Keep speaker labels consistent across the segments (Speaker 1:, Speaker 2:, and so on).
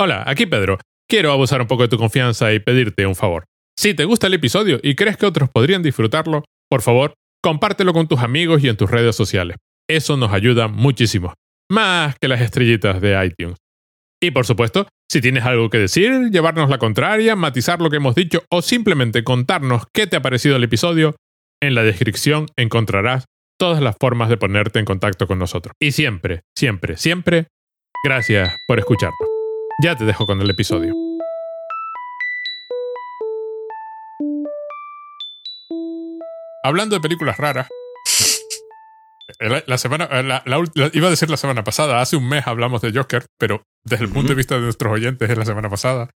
Speaker 1: Hola, aquí Pedro. Quiero abusar un poco de tu confianza y pedirte un favor. Si te gusta el episodio y crees que otros podrían disfrutarlo, por favor, compártelo con tus amigos y en tus redes sociales. Eso nos ayuda muchísimo. Más que las estrellitas de iTunes. Y por supuesto, si tienes algo que decir, llevarnos la contraria, matizar lo que hemos dicho o simplemente contarnos qué te ha parecido el episodio, en la descripción encontrarás todas las formas de ponerte en contacto con nosotros. Y siempre, siempre, siempre, gracias por escucharnos. Ya te dejo con el episodio. Hablando de películas raras, la, semana, iba a decir la semana pasada, hace un mes hablamos de Joker, pero desde el punto de vista de nuestros oyentes es la semana pasada.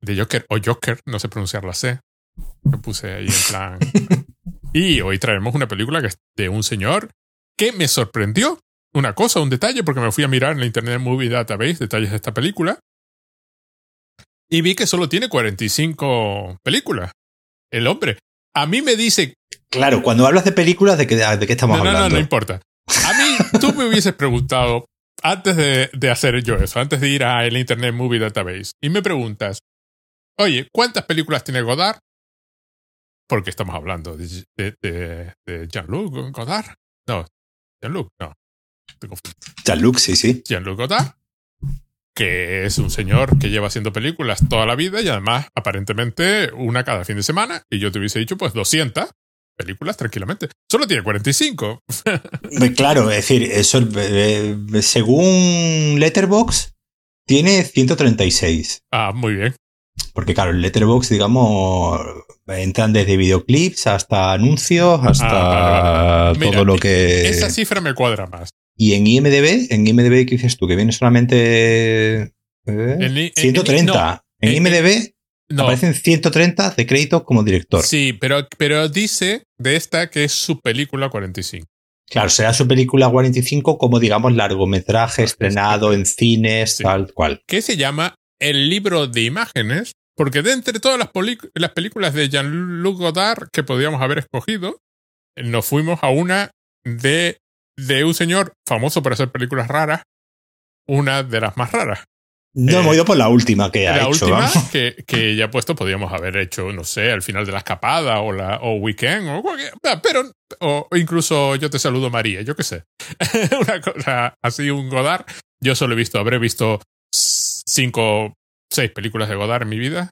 Speaker 1: De Joker o Joker, no sé pronunciar la C. Me puse ahí en plan. y hoy traemos una película que es de un señor que me sorprendió una cosa, un detalle, porque me fui a mirar en la Internet Movie Database detalles de esta película. Y vi que solo tiene 45 películas. El hombre. A mí me dice.
Speaker 2: Claro, cuando hablas de películas, ¿de qué, de qué estamos hablando?
Speaker 1: No, no, no importa. A mí, tú me hubieses preguntado, antes de, de hacer yo eso, antes de ir a el Internet Movie Database, y me preguntas, oye, ¿cuántas películas tiene Godard? Porque estamos hablando de, de, de Jean-Luc Godard. No, Jean-Luc, no.
Speaker 2: Jean-Luc, sí, sí.
Speaker 1: Jean-Luc Godard, que es un señor que lleva haciendo películas toda la vida y además aparentemente una cada fin de semana. Y yo te hubiese dicho pues 200 películas tranquilamente. Solo tiene 45.
Speaker 2: claro, es decir, eso eh, según Letterbox tiene 136.
Speaker 1: Ah, muy bien.
Speaker 2: Porque claro, el Letterbox, digamos, entran desde videoclips hasta anuncios, hasta ah, todo lo que...
Speaker 1: Esa cifra me cuadra más.
Speaker 2: Y en IMDB, en IMDB, ¿qué dices tú? Que viene solamente 130. En, IMDB aparecen 130 de créditos como director.
Speaker 1: Sí, pero, pero dice de esta que es su película 45.
Speaker 2: Claro, será su película 45 como, digamos, largometraje estrenado en cines, tal cual.
Speaker 1: ¿Qué se llama El libro de imágenes, porque de entre todas las, las películas de Jean-Luc Godard que podíamos haber escogido, nos fuimos a una de de un señor famoso por hacer películas raras, una de las más raras.
Speaker 2: No, hemos eh, ido por la última que ha
Speaker 1: la
Speaker 2: hecho.
Speaker 1: La última que, que, ya puesto podríamos haber hecho, no sé, al final de la escapada o, la, o Weekend o cualquier, pero, o, incluso Yo te saludo María, yo qué sé. Una cosa así, un Godard. Yo solo he visto, habré visto cinco, seis películas de Godard en mi vida.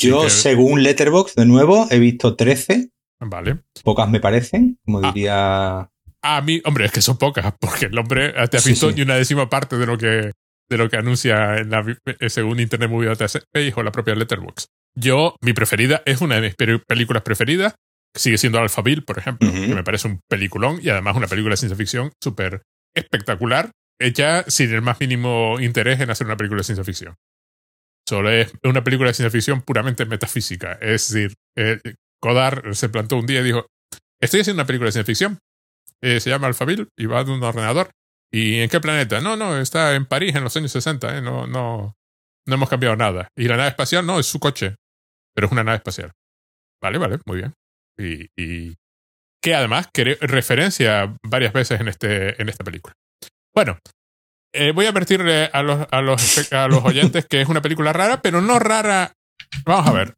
Speaker 2: yo, según Letterboxd, de nuevo, he visto 13.
Speaker 1: Vale.
Speaker 2: Pocas me parecen, como ah. diría
Speaker 1: a mí, hombre, es que son pocas, porque el hombre te ha visto ni una décima parte de lo que, de lo que anuncia en la, eh, según Internet Movie Database o la propia Letterboxd. Yo, mi preferida es una de mis películas preferidas, sigue siendo Alphaville, por ejemplo, que me parece un peliculón y además una película de ciencia ficción súper espectacular, hecha sin el más mínimo interés en hacer una película de ciencia ficción. Solo es una película de ciencia ficción puramente metafísica. Es decir, eh, Godard se plantó un día y dijo, estoy haciendo una película de ciencia ficción, eh, se llama Alphaville y va de un ordenador. ¿Y en qué planeta? No, no, está en París en los años 60, ¿eh? no, no, no hemos cambiado nada. Y la nave espacial, no, es su coche, pero es una nave espacial. Vale, vale, muy bien. Y, que además que referencia varias veces en, este, en esta película. Bueno, eh, voy a advertirle a los, a, los, a los oyentes que es una película rara, pero no rara. Vamos a ver.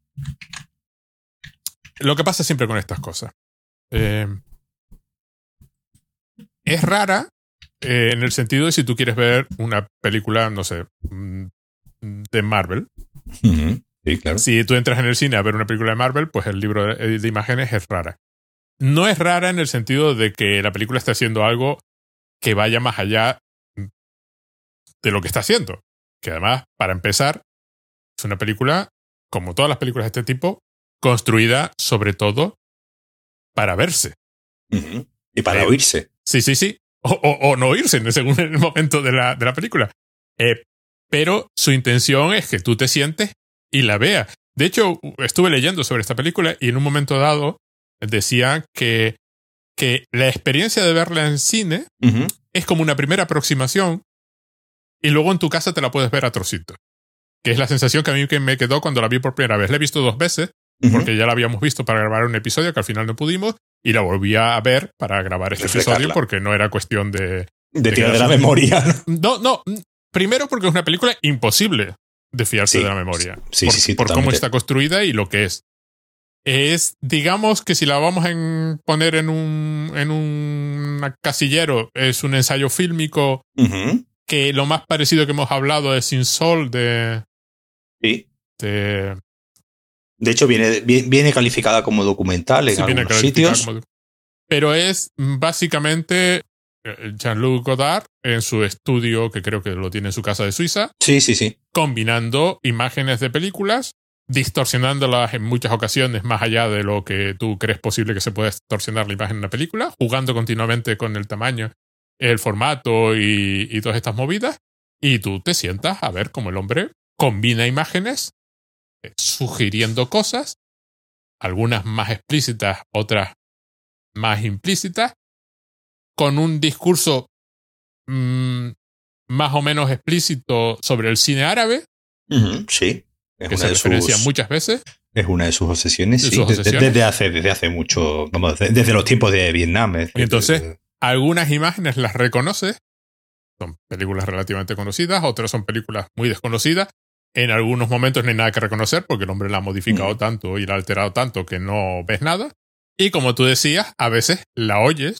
Speaker 1: Lo que pasa siempre con estas cosas. Eh, es rara eh, en el sentido de si tú quieres ver una película, no sé, mm, de Marvel.
Speaker 2: Sí, claro.
Speaker 1: Si tú entras en el cine a ver una película de Marvel, pues el libro de, de imágenes es rara. No es rara en el sentido de que la película está haciendo algo que vaya más allá de lo que está haciendo. Que además, para empezar, es una película, como todas las películas de este tipo, construida sobre todo para verse.
Speaker 2: Y para oírse.
Speaker 1: Sí, sí, sí. O, no oírse, según el momento de la, de la película. Eh, pero su intención es que tú te sientes y la veas. De hecho, estuve leyendo sobre esta película y en un momento dado decía que, que la experiencia de verla en cine es como una primera aproximación y luego en tu casa te la puedes ver a trocitos. Que es la sensación que a mí me quedó cuando la vi por primera vez. La he visto dos veces porque ya la habíamos visto para grabar un episodio que al final no pudimos y la volví a ver para grabar este episodio porque no era cuestión de...
Speaker 2: De, tirar de la memoria.
Speaker 1: No, no, Primero porque es una película imposible de fiarse de la memoria.
Speaker 2: Sí,
Speaker 1: por,
Speaker 2: sí, sí,
Speaker 1: por cómo está construida y lo que es. Es, digamos que si la vamos a poner en un, en un casillero, es un ensayo fílmico que lo más parecido que hemos hablado es Sin Sol de.
Speaker 2: Sí.
Speaker 1: De,
Speaker 2: de hecho, viene, viene calificada como documental en algunos sitios.
Speaker 1: pero es básicamente eh, Jean-Luc Godard en su estudio, que creo que lo tiene en su casa de Suiza.
Speaker 2: Sí, sí, sí.
Speaker 1: Combinando imágenes de películas, distorsionándolas en muchas ocasiones más allá de lo que tú crees posible que se pueda distorsionar la imagen en una película, jugando continuamente con el tamaño, el formato y, y todas estas movidas. Y tú te sientas a ver cómo el hombre combina imágenes, sugiriendo cosas, algunas más explícitas, otras más implícitas, con un discurso mmm, más o menos explícito sobre el cine árabe.
Speaker 2: sí.
Speaker 1: Es que se referencia muchas veces.
Speaker 2: Es una de sus obsesiones, sí. Desde, hace, desde hace mucho, vamos, desde los tiempos de Vietnam.
Speaker 1: y entonces, algunas imágenes las reconoces. Son películas relativamente conocidas, otras son películas muy desconocidas. En algunos momentos no hay nada que reconocer porque el hombre la ha modificado tanto y la ha alterado tanto que no ves nada. Y como tú decías, a veces la oyes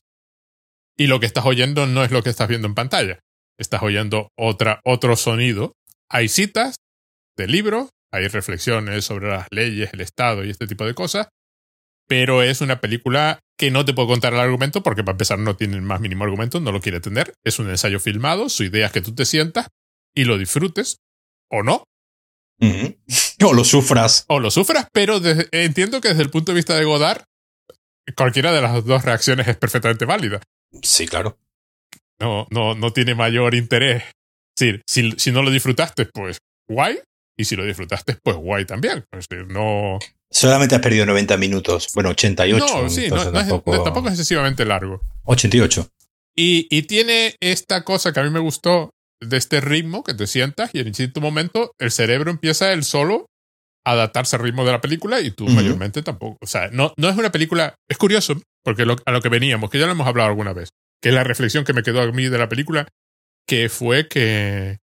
Speaker 1: y lo que estás oyendo no es lo que estás viendo en pantalla. Estás oyendo otra, otro sonido. Hay citas de libros, hay reflexiones sobre las leyes, el Estado y este tipo de cosas, pero es una película que no te puedo contar el argumento porque para empezar no tiene el más mínimo argumento, no lo quiere tener. Es un ensayo filmado, su idea es que tú te sientas y lo disfrutes o no.
Speaker 2: O lo sufras.
Speaker 1: O lo sufras, pero entiendo que desde el punto de vista de Godard, cualquiera de las dos reacciones es perfectamente válida.
Speaker 2: Sí, claro.
Speaker 1: No, no, no tiene mayor interés. Es si, si no lo disfrutaste, pues guay. Y si lo disfrutaste, pues guay también. Es decir, no.
Speaker 2: Solamente has perdido 90 minutos. Bueno, 88.
Speaker 1: No, sí, no, tampoco... Es, tampoco es excesivamente largo.
Speaker 2: 88.
Speaker 1: Y, y tiene esta cosa que a mí me gustó de este ritmo que te sientas y en cierto momento el cerebro empieza él solo a adaptarse al ritmo de la película y tú mayormente tampoco. O sea, no, no es una película. Es curioso, porque a lo que veníamos, que ya lo hemos hablado alguna vez, que es la reflexión que me quedó a mí de la película, que fue que,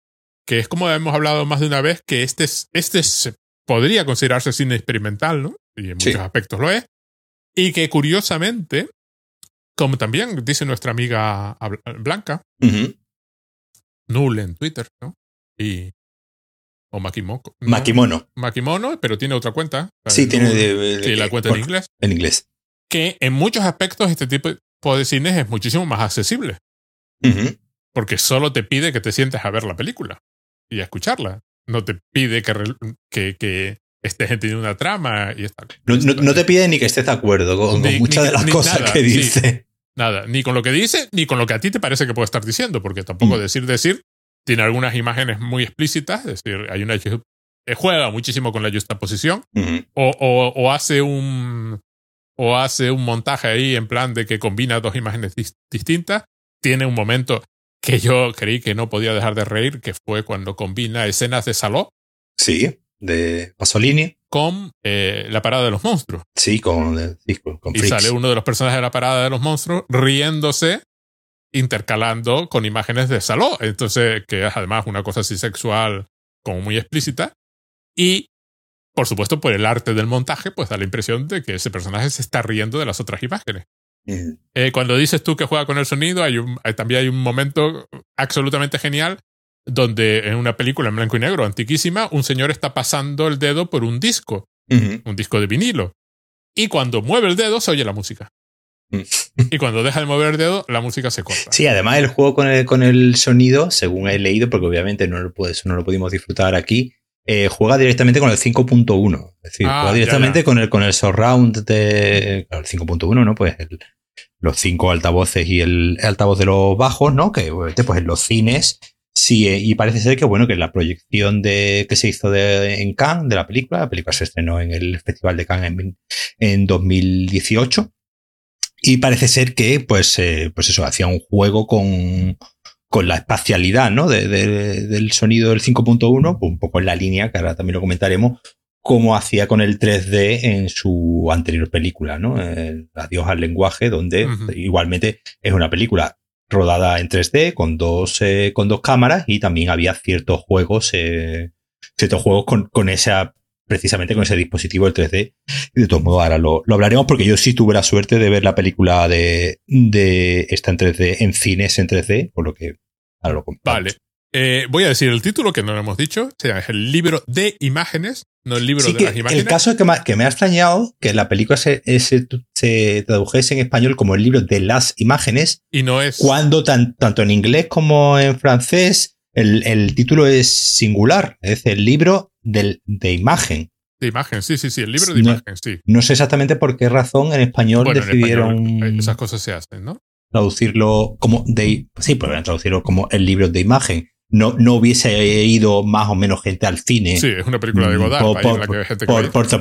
Speaker 1: que es como hemos hablado más de una vez, que este, este podría considerarse cine experimental, ¿no? Y en muchos aspectos lo es. Y que curiosamente, como también dice nuestra amiga Blanca, Null en Twitter, ¿no? Y. O Makimono.
Speaker 2: Makimono.
Speaker 1: Makimono, pero tiene otra cuenta.
Speaker 2: Sí, tiene de,
Speaker 1: la cuenta en inglés.
Speaker 2: En inglés
Speaker 1: que en muchos aspectos este tipo de cines es muchísimo más accesible. Porque solo te pide que te sientes a ver la película y a escucharla. No te pide que, que, que estés entendiendo una trama y está.
Speaker 2: No, no, te pide ni que estés de acuerdo con, muchas de las cosas que dice.
Speaker 1: Nada, ni con lo que dice, ni con lo que a ti te parece que puede estar diciendo, porque tampoco mm. decir decir tiene algunas imágenes muy explícitas, es decir, hay una juega muchísimo con la justaposición o, o, o, hace un o hace un montaje ahí en plan de que combina dos imágenes distintas. Tiene un momento que yo creí que no podía dejar de reír, que fue cuando combina escenas de Saló.
Speaker 2: Sí, de Pasolini.
Speaker 1: Con eh, la parada de los monstruos.
Speaker 2: Sí, con, sí,
Speaker 1: Y sale uno de los personajes de la parada de los monstruos riéndose, intercalando con imágenes de Saló. Entonces, que es además una cosa así sexual como muy explícita. Y por supuesto, por el arte del montaje, pues da la impresión de que ese personaje se está riendo de las otras imágenes. Eh, cuando dices tú que juega con el sonido, hay un, también hay un momento absolutamente genial donde en una película en blanco y negro antiquísima, un señor está pasando el dedo por un disco, un disco de vinilo. Y cuando mueve el dedo se oye la música. Mm. y cuando deja de mover el dedo, la música se corta.
Speaker 2: Sí, además el juego con el, con el sonido, según he leído, porque obviamente no lo, no lo pudimos disfrutar aquí, eh, juega directamente con el 5.1. Es decir, ah, juega directamente con el, con el surround de. el 5.1, ¿no? Pues los cinco altavoces y el, altavoz de los bajos, ¿no? Que pues en los cines. Sí, y parece ser que bueno, que la proyección de, que se hizo de, en Cannes de la película, la película se estrenó en el Festival de Cannes en, en 2018. Y parece ser que, pues, eh, pues eso, hacía un juego con, con la espacialidad ¿no? de, del sonido del 5.1, pues un poco en la línea, que ahora también lo comentaremos, como hacía con el 3D en su anterior película, ¿no? Adiós al lenguaje, donde igualmente es una película rodada en 3D con dos, eh, con dos cámaras y también había ciertos juegos, eh, ciertos juegos con, con esa precisamente con ese dispositivo el 3D. Y de todos modos, ahora lo, hablaremos porque yo sí tuve la suerte de ver la película de, de esta en 3D en cines en 3D, por lo que ahora lo
Speaker 1: Vale. Eh, voy a decir el título que no lo hemos dicho. Sea, es el libro de imágenes, no el libro de las imágenes.
Speaker 2: El caso es que me, que me ha extrañado que la película se, se, tradujese en español como el libro de las imágenes.
Speaker 1: Y no es.
Speaker 2: Cuando tanto en inglés como en francés el, el, título es singular, es el libro del, de imagen.
Speaker 1: De imagen, sí, sí, sí, el libro de imagen, sí.
Speaker 2: No sé exactamente por qué razón en español decidieron.
Speaker 1: Eh, esas cosas se hacen, ¿no?
Speaker 2: Traducirlo como de. Sí, podrían traducirlo como el libro de imagen no, no hubiese ido más o menos gente al cine.
Speaker 1: Sí, es una película de Godard.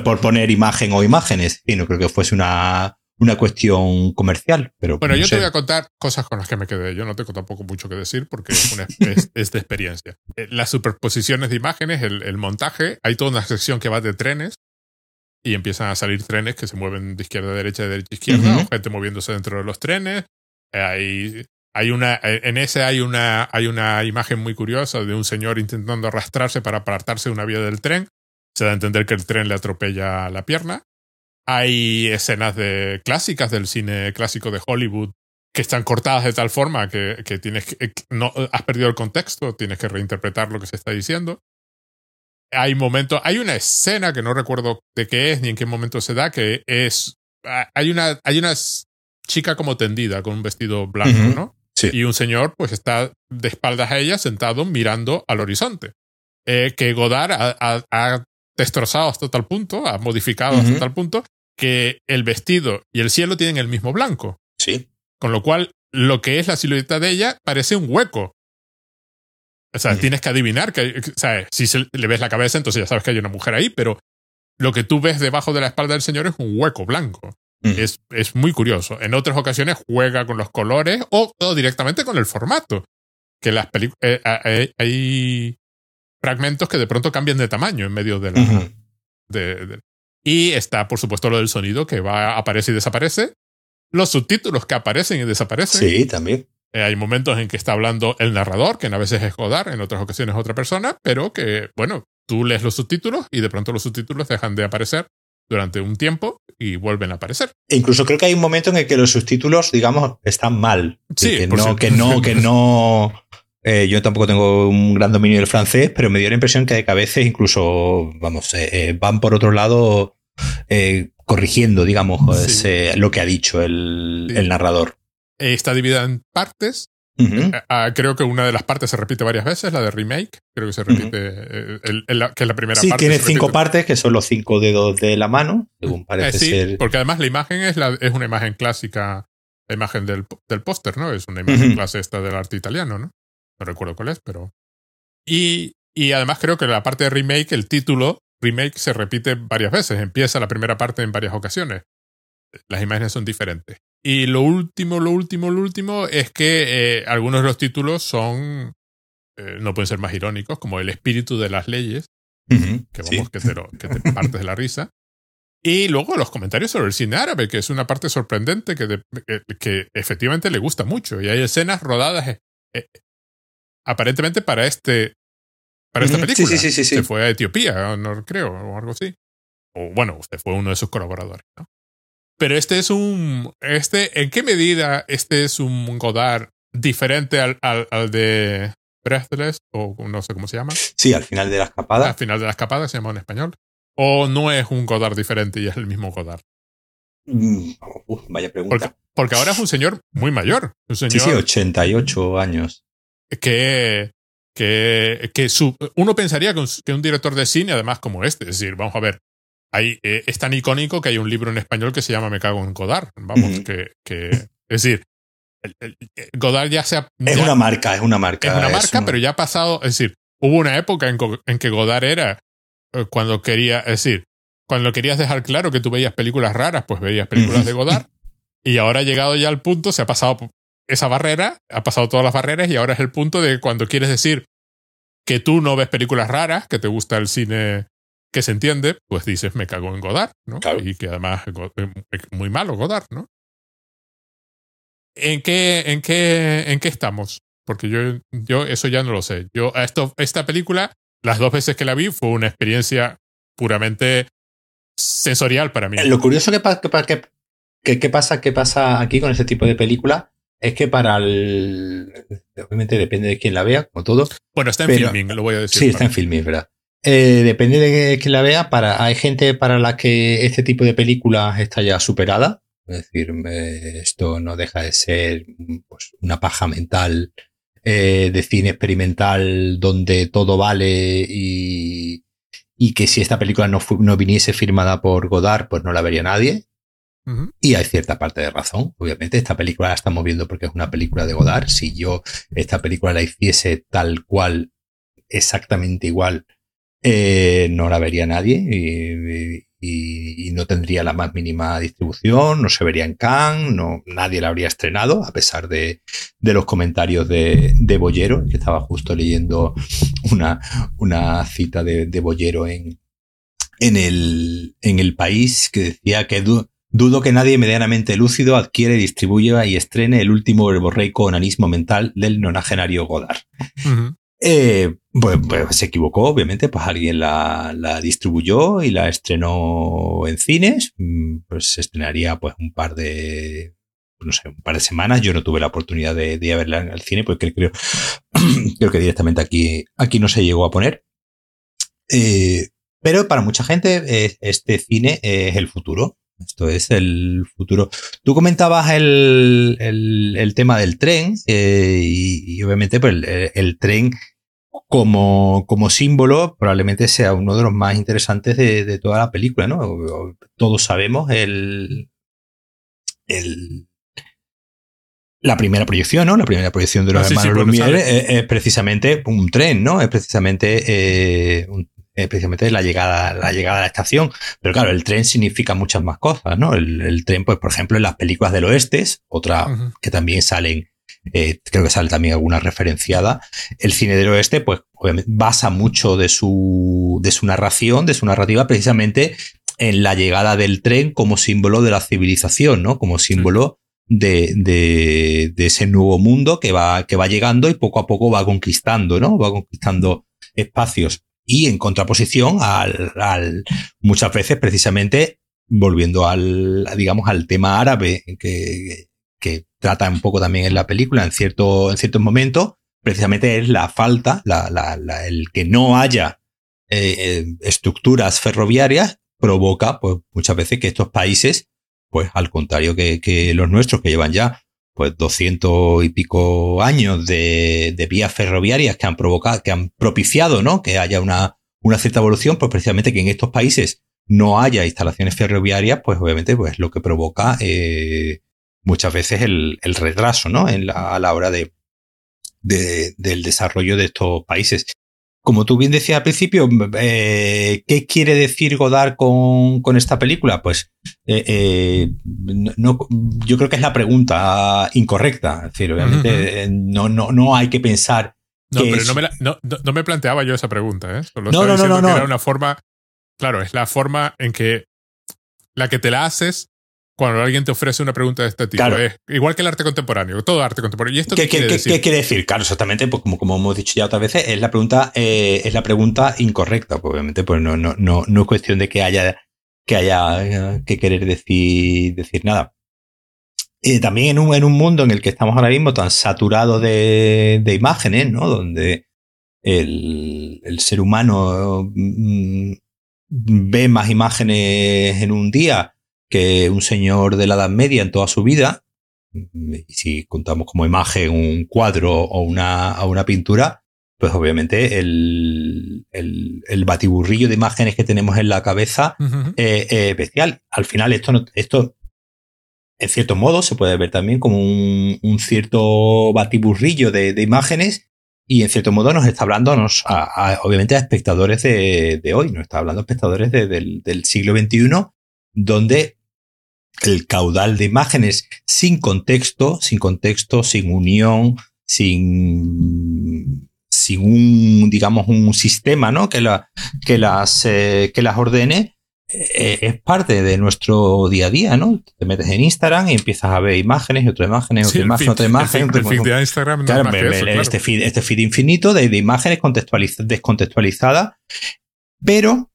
Speaker 2: Por, poner imagen o imágenes. Y no creo que fuese una, una cuestión comercial. Pero
Speaker 1: bueno, yo te voy a contar cosas con las que me quedé. Yo no tengo tampoco mucho que decir porque es, es, de experiencia. Eh, las superposiciones de imágenes, el, montaje, hay toda una sección que va de trenes y empiezan a salir trenes que se mueven de izquierda a derecha, de derecha a izquierda, gente moviéndose dentro de los trenes. Hay hay una, en ese hay una, hay una imagen muy curiosa de un señor intentando arrastrarse para apartarse de una vía del tren. Se da a entender que el tren le atropella la pierna. Hay escenas de, clásicas del cine clásico de Hollywood que están cortadas de tal forma que, que tienes que, no has perdido el contexto, tienes que reinterpretar lo que se está diciendo. Hay momentos, hay una escena que no recuerdo de qué es ni en qué momento se da, que es, hay una, hay una chica como tendida con un vestido blanco, ¿no? Y un señor pues está de espaldas a ella sentado mirando al horizonte. Eh, que Godard ha, destrozado hasta tal punto, ha modificado hasta tal punto, que el vestido y el cielo tienen el mismo blanco.
Speaker 2: Sí.
Speaker 1: Con lo cual, lo que es la silueta de ella parece un hueco. O sea, tienes que adivinar que, ¿sabes? Si le ves la cabeza, entonces ya sabes que hay una mujer ahí, pero lo que tú ves debajo de la espalda del señor es un hueco blanco. Es, es, muy curioso. En otras ocasiones juega con los colores o, directamente con el formato. Que las películas. Eh, hay fragmentos que de pronto cambian de tamaño en medio de la. de, y está, por supuesto, lo del sonido que va, aparece y desaparece. Los subtítulos que aparecen y desaparecen.
Speaker 2: Sí, también.
Speaker 1: Eh, hay momentos en que está hablando el narrador, que a veces es Godard, en otras ocasiones otra persona, pero que, bueno, tú lees los subtítulos y de pronto los subtítulos dejan de aparecer durante un tiempo y vuelven a aparecer.
Speaker 2: E incluso creo que hay un momento en el que los subtítulos, digamos, están mal.
Speaker 1: Sí,
Speaker 2: que, no, que no, que no, eh, yo tampoco tengo un gran dominio del francés, pero me dio la impresión que a veces incluso, vamos, eh, eh, van por otro lado corrigiendo, digamos, lo que ha dicho el, el narrador.
Speaker 1: Está dividida en partes eh, ah, creo que una de las partes se repite varias veces, la de remake. Creo que se repite, eh, que es la primera
Speaker 2: parte.
Speaker 1: Sí,
Speaker 2: tiene cinco partes, que son los cinco dedos de la mano, según parece
Speaker 1: eh, sí,
Speaker 2: ser.
Speaker 1: Porque además la imagen es, la, es una imagen clásica, la imagen del, del póster, ¿no? Es una imagen clásica esta del arte italiano, ¿no? No recuerdo cuál es, pero. Y, y además creo que la parte de remake, el título remake se repite varias veces. Empieza la primera parte en varias ocasiones. Las imágenes son diferentes. Y lo último, lo último, lo último es que eh, algunos de los títulos son, eh, no pueden ser más irónicos, como El espíritu de las leyes, que vamos, que, te que te partes de la risa. Y luego los comentarios sobre el cine árabe, que es una parte sorprendente que, que, efectivamente le gusta mucho. Y hay escenas rodadas eh, aparentemente para este para esta película.
Speaker 2: Sí, sí, sí, Se
Speaker 1: fue a Etiopía, no creo, o algo así. O bueno, usted fue uno de sus colaboradores, ¿no? Pero este es un. Este, ¿En qué medida este es un Godard diferente al, al, al de Breathless? O no sé cómo se llama.
Speaker 2: Sí, al final de la escapada.
Speaker 1: Al final de la escapada se llama en español. ¿O no es un Godard diferente y es el mismo Godard?
Speaker 2: Mm, vaya pregunta.
Speaker 1: Porque, ahora es un señor muy mayor. Un señor
Speaker 2: sí, sí, 88 años.
Speaker 1: Que. Que, que su, uno pensaría que un, que un director de cine, además como este, es decir, vamos a ver, eh, es tan icónico que hay un libro en español que se llama Me cago en Godard. Vamos, que, que, Es decir, Godard ya se ha.
Speaker 2: Es una marca, es una marca.
Speaker 1: Es una marca, pero ya ha pasado. Es decir, hubo una época en, en, que Godard era eh, cuando quería. Es decir, cuando querías dejar claro que tú veías películas raras, pues veías películas de Godard. Y ahora ha llegado ya al punto, se ha pasado esa barrera, ha pasado todas las barreras y ahora es el punto de cuando quieres decir que tú no ves películas raras, que te gusta el cine que se entiende, pues dices, me cago en Godard, ¿no? Y que además es muy malo Godard, ¿no? ¿En qué, en qué, en qué estamos? Porque yo, yo eso ya no lo sé. Yo, esto, esta película, las dos veces que la vi, fue una experiencia puramente sensorial para mí.
Speaker 2: Lo curioso que, que, que, pasa, que pasa aquí con este tipo de película es que para el. Obviamente depende de quién la vea, como todo.
Speaker 1: Bueno, está en filming, lo voy a decir.
Speaker 2: Sí, está en filming, ¿verdad? Eh, depende de quién la vea. Para, hay gente para la que este tipo de películas está ya superada. Es decir, esto no deja de ser pues, una paja mental eh, de cine experimental donde todo vale y, y que si esta película no, no viniese firmada por Godard, pues no la vería nadie. Y hay cierta parte de razón. Obviamente, esta película la estamos viendo porque es una película de Godard. Si yo esta película la hiciese tal cual, exactamente igual, eh, no la vería nadie y, no tendría la más mínima distribución, no se vería en Cannes, no, nadie la habría estrenado, a pesar de, los comentarios de, de, Bollero, que estaba justo leyendo una, una cita de, de Bollero en, en, el, en el país que decía que Dudo que nadie medianamente lúcido adquiere, distribuya y estrene el último verborreico onanismo mental del nonagenario Godard. Eh, pues, pues, se equivocó, obviamente, pues alguien la, distribuyó y la estrenó en cines. Mm, pues se estrenaría pues un par de, no sé, un par de semanas. Yo no tuve la oportunidad de, de verla en el cine porque creo, creo que directamente aquí, aquí no se llegó a poner. Eh, pero para mucha gente eh, este cine es el futuro. Esto es el futuro. Tú comentabas el, el, tema del tren eh, y, obviamente pues, el, tren como, como, símbolo probablemente sea uno de los más interesantes de, toda la película, ¿no? Todos sabemos el, el, la primera proyección, ¿no? La primera proyección de los ah, hermanos Lumière es, precisamente un tren, ¿no? Es precisamente eh, un, eh, precisamente la llegada, la llegada a la estación. Pero claro, el tren significa muchas más cosas, ¿no? El, tren, pues, por ejemplo, en las películas del oeste, otra que también salen, eh, creo que sale también alguna referenciada. El cine del oeste, pues, basa mucho de su, de su narración, de su narrativa, precisamente en la llegada del tren como símbolo de la civilización, ¿no? Como símbolo de, de, de, ese nuevo mundo que va, que va llegando y poco a poco va conquistando, ¿no? Va conquistando espacios y en contraposición al, al muchas veces precisamente volviendo al, digamos, al tema árabe que, que trata un poco también en la película en cierto, en ciertos momentos, precisamente es la falta, la, la, la, el que no haya eh, estructuras ferroviarias provoca, pues, muchas veces que estos países, pues, al contrario que, que los nuestros, que llevan ya pues doscientos y pico años de, vías ferroviarias que han provocado, que han propiciado, ¿no? Que haya una, una cierta evolución, pues precisamente que en estos países no haya instalaciones ferroviarias, pues obviamente pues lo que provoca eh, muchas veces el, el, retraso, ¿no? En la, a la hora de, del desarrollo de estos países como tú bien decías al principio, eh, ¿qué quiere decir Godard con, con esta película? Pues eh, eh, no, yo creo que es la pregunta incorrecta. Es decir, obviamente no, no, no hay que pensar.
Speaker 1: No, pero no, me no, no, me planteaba yo esa pregunta, ¿eh? Solo no, no, no, no, Era una forma. Claro, es la forma en que la que te la haces cuando alguien te ofrece una pregunta de este tipo. Es igual que el arte contemporáneo, todo arte contemporáneo. ¿Y esto qué, quiere decir?
Speaker 2: ¿Qué quiere decir? Claro, exactamente, pues como, como hemos dicho ya otras veces, es la pregunta, eh, es la pregunta incorrecta, pues obviamente, pues no, no, no, no es cuestión de que haya que haya eh, que querer decir, decir nada. Y también en un, en un mundo en el que estamos ahora mismo tan saturado de, de imágenes, ¿no? Donde el, el ser humano mm, ve más imágenes en un día que un señor de la Edad Media en toda su vida, si contamos como imagen un cuadro o una, o una pintura, pues obviamente el, el, batiburrillo de imágenes que tenemos en la cabeza es especial. Al final esto, no, esto en cierto modo se puede ver también como un, un cierto batiburrillo de, de, imágenes y en cierto modo nos está hablando, nos, a, obviamente a espectadores de, de, hoy, nos está hablando a espectadores del, del siglo XXI, donde el caudal de imágenes sin contexto, sin contexto, sin unión, sin, sin un, digamos, un sistema, ¿no? Que, la, que las, eh, que las ordene, eh, es parte de nuestro día a día, ¿no? Te metes en Instagram y empiezas a ver imágenes y otra imagen, otra imagen, otra imagen.
Speaker 1: El feed, de Instagram
Speaker 2: claro, Este, feed, este feed infinito de, imágenes descontextualizadas, pero,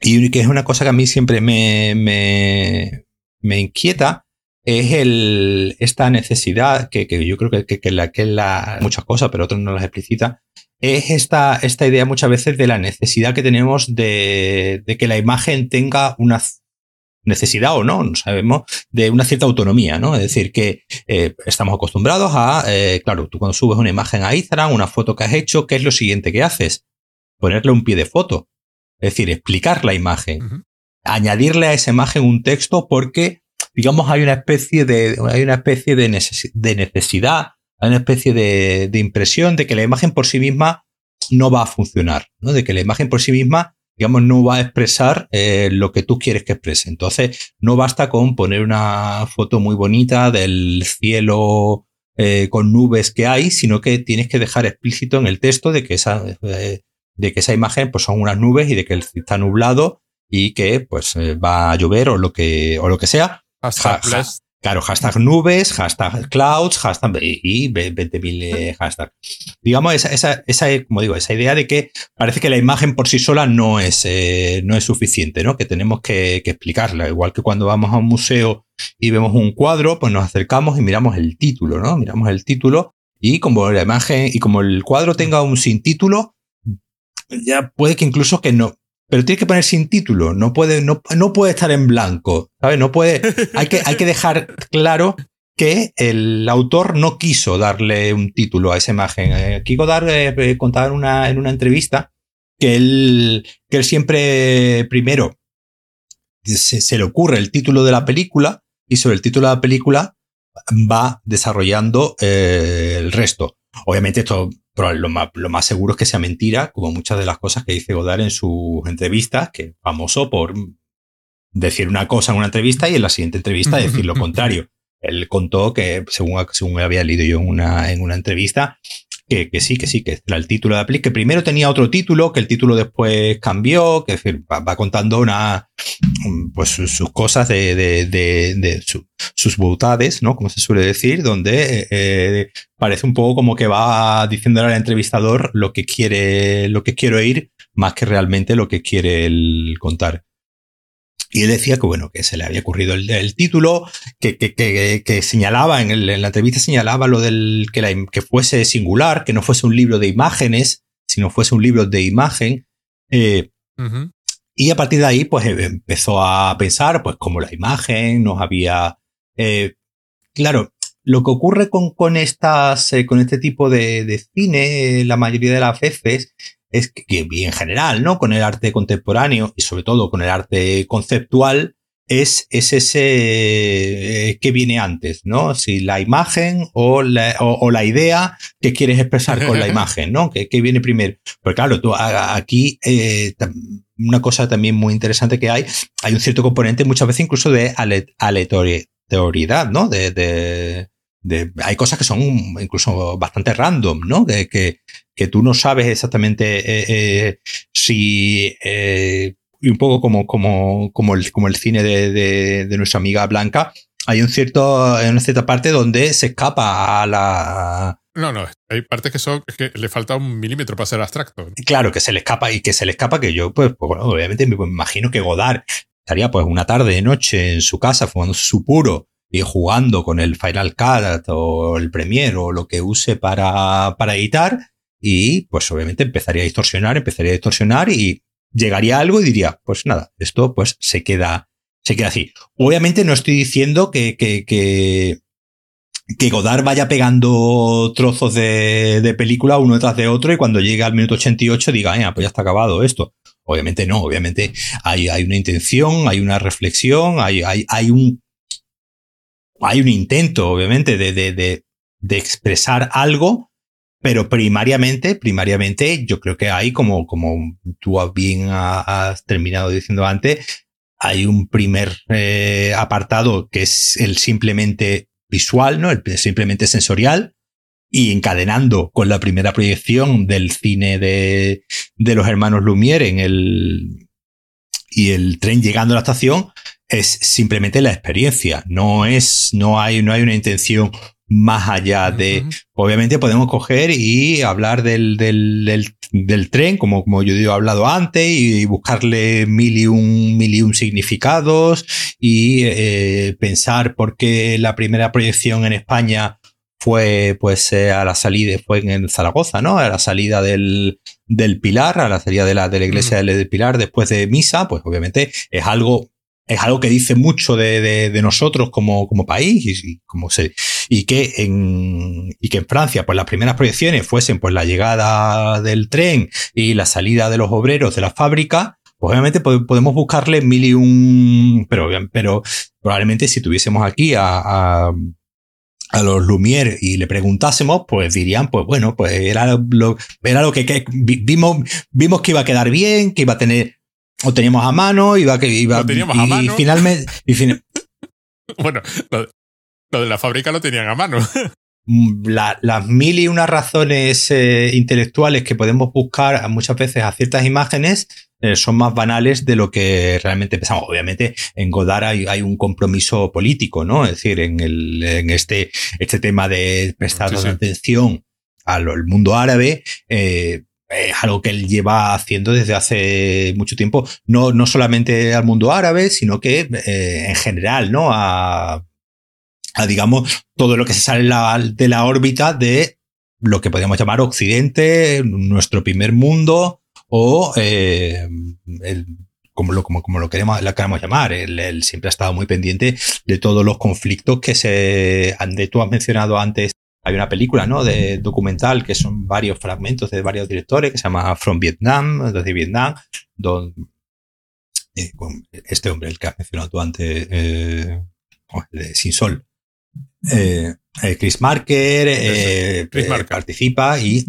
Speaker 2: y que es una cosa que a mí siempre me, me, inquieta, es el, esta necesidad, que, que yo creo que, que, la, que la, muchas cosas, pero otros no las explicita, es esta, esta idea muchas veces de la necesidad que tenemos de, de que la imagen tenga una necesidad o no, no sabemos, de una cierta autonomía, ¿no? Es decir, que eh, estamos acostumbrados a, eh, claro, tú cuando subes una imagen a Instagram, una foto que has hecho, ¿qué es lo siguiente que haces? Ponerle un pie de foto. Es decir, explicar la imagen. Añadirle a esa imagen un texto porque, digamos, hay una especie de, hay una especie de, de necesidad hay una especie de, impresión de que la imagen por sí misma no va a funcionar, ¿no? De que la imagen por sí misma, digamos, no va a expresar eh, lo que tú quieres que exprese. Entonces, no basta con poner una foto muy bonita del cielo eh, con nubes que hay, sino que tienes que dejar explícito en el texto de que esa, eh, de que esa imagen pues, son unas nubes y de que está nublado y que pues va a llover o lo que, o lo que sea. Claro, hashtag nubes, hashtag clouds, hashtag y 20.000 eh, hashtags. Digamos, esa, esa, esa, como digo, esa idea de que parece que la imagen por sí sola no es, eh, no es suficiente, ¿no? Que tenemos que, que, explicarla. Igual que cuando vamos a un museo y vemos un cuadro, pues nos acercamos y miramos el título, ¿no? Miramos el título y como la imagen y como el cuadro tenga un sin título, ya puede que incluso que no, pero tiene que poner sin título, no puede, no, no puede estar en blanco, ¿sabes? No puede, hay que, hay que dejar claro que el autor no quiso darle un título a esa imagen. Eh, aquí Godard eh, eh, contaba en una, en una entrevista que él, que él siempre primero se, le ocurre el título de la película y sobre el título de la película va desarrollando el resto. Obviamente esto pero lo más, lo más seguro es que sea mentira, como muchas de las cosas que dice Godard en sus entrevistas, que es famoso por decir una cosa en una entrevista y en la siguiente entrevista decir lo contrario. Él contó que, según, según había leído yo en una, en una entrevista, que, sí, que sí, que era el título de la que primero tenía otro título, que el título después cambió, que va, contando una, pues sus, cosas de, sus butades, ¿no? Como se suele decir, donde eh, parece un poco como que va diciéndole al entrevistador lo que quiere, lo que quiere oír, más que realmente lo que quiere él contar. Y él decía que, bueno, que se le había ocurrido el, título, que, que, que, señalaba, en, la entrevista señalaba lo del que, la, que fuese singular, que no fuese un libro de imágenes, sino fuese un libro de imagen. Eh, y a partir de ahí, pues eh, empezó a pensar, pues, como la imagen nos había. Eh, claro, lo que ocurre con, con estas, con este tipo de, de cine, la mayoría de las veces, es que, y en general, ¿no? Con el arte contemporáneo y sobre todo con el arte conceptual, es, es ese eh, que viene antes, ¿no? Si la imagen o la, o, la idea que quieres expresar con la imagen, ¿no? Que, viene primero. Porque claro, tú aquí eh, una cosa también muy interesante que hay, hay un cierto componente muchas veces incluso de aleatoriedad, ¿no? De, de, de, hay cosas que son incluso bastante random, ¿no? De que, que tú no sabes exactamente eh, eh, si eh, y un poco como, como, como, el, como el cine de, de, de, nuestra amiga Blanca, hay un cierto, una cierta parte donde se escapa a la...
Speaker 1: No, no, hay partes que son que le falta un milímetro para ser abstracto.
Speaker 2: Claro, que se le escapa y que se le escapa que yo, pues, pues bueno, obviamente me imagino que Godard estaría pues una tarde de noche en su casa fumando su puro y jugando con el Final Cut o el Premiere o lo que use para, para editar y pues obviamente empezaría a distorsionar, empezaría a distorsionar y llegaría algo y diría, pues nada, esto pues se queda, se queda así. Obviamente no estoy diciendo que, que, que, que Godard vaya pegando trozos de, de, película uno detrás de otro y cuando llegue al minuto 88 diga, ah, pues ya está acabado esto. Obviamente no, obviamente hay, hay una intención, hay una reflexión, hay, hay, hay un, hay un intento, obviamente, de, de, de expresar algo, pero primariamente, primariamente, yo creo que hay, como, como tú bien has terminado diciendo antes, hay un primer eh, apartado que es el simplemente visual, ¿no? El simplemente sensorial. Y encadenando con la primera proyección del cine de, de los hermanos Lumière en el, y el tren llegando a la estación es simplemente la experiencia, no es, no hay, no hay una intención más allá de, obviamente podemos coger y hablar del, del, del, tren, como, como yo he hablado antes, y buscarle mil y un, mil y un significados y eh, pensar por qué la primera proyección en España fue pues eh, a la salida, fue en Zaragoza, ¿no? A la salida del, del Pilar, a la salida de la, de la iglesia del Pilar después de misa, pues obviamente es algo es algo que dice mucho de, de, nosotros como, como país y, como se, y que en, y que en Francia, pues las primeras proyecciones fuesen pues la llegada del tren y la salida de los obreros de la fábrica, pues obviamente podemos buscarle mil y un, pero, pero probablemente si tuviésemos aquí a, a a los Lumière y le preguntásemos, pues dirían, pues bueno, pues era lo, era lo que, vimos, vimos que iba a quedar bien, que iba a tener o teníamos a mano, iba que iba
Speaker 1: lo teníamos a mano.
Speaker 2: y finalmente
Speaker 1: bueno, lo, de la fábrica lo tenían a mano.
Speaker 2: Las mil y unas razones eh, intelectuales que podemos buscar muchas veces a ciertas imágenes eh, son más banales de lo que realmente pensamos. Obviamente, en Godard hay, un compromiso político, ¿no? Es decir, en, el, en este, este tema de prestar atención al mundo árabe, eh, es algo que él lleva haciendo desde hace mucho tiempo, no, no solamente al mundo árabe, sino que eh, en general, ¿no? A, a, digamos, todo lo que se sale de la órbita de lo que podríamos llamar Occidente, nuestro primer mundo, o eh, el, como lo, como, como lo queremos, la queremos llamar. Él, siempre ha estado muy pendiente de todos los conflictos que se han de, tú has mencionado antes hay una película, ¿no? De documental que son varios fragmentos de varios directores que se llama From Vietnam, desde Vietnam, donde eh, este hombre, el que has mencionado tú antes, eh, oh, de Sin Sol, eh, Chris Marker, Chris Marker participa y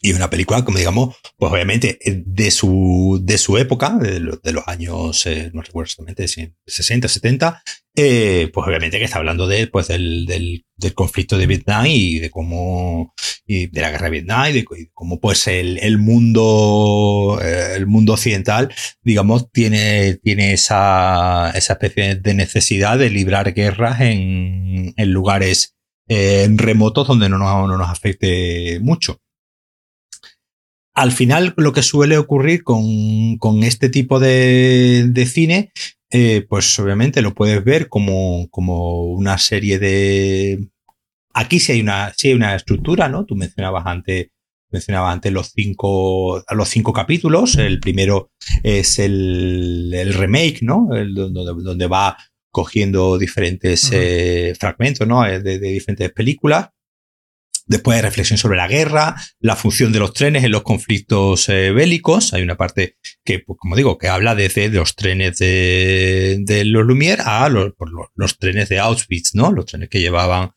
Speaker 2: y una película, como digamos, pues obviamente de su, de su época, de, los años, eh, no recuerdo exactamente, 60, 70, eh, pues obviamente que está hablando de, pues del, del, conflicto de Vietnam y de cómo, y de la guerra de Vietnam y de, cómo pues el, mundo, el mundo occidental, digamos, tiene, tiene esa, esa especie de necesidad de librar guerras en, en lugares remotos donde no no nos afecte mucho. Al final lo que suele ocurrir con, este tipo de, cine, eh, pues obviamente lo puedes ver como, como, una serie de... Aquí sí hay una, sí hay una estructura, ¿no? Tú mencionabas antes, mencionabas antes los cinco, los cinco capítulos. El primero es el, remake, ¿no? El, donde, donde, va cogiendo diferentes eh, fragmentos, ¿no? de, de diferentes películas. Después hay reflexión sobre la guerra, la función de los trenes en los conflictos eh, bélicos. Hay una parte que, pues, como digo, que habla desde los trenes de, de los Lumière a los, los, trenes de Auschwitz, ¿no? Los trenes que llevaban,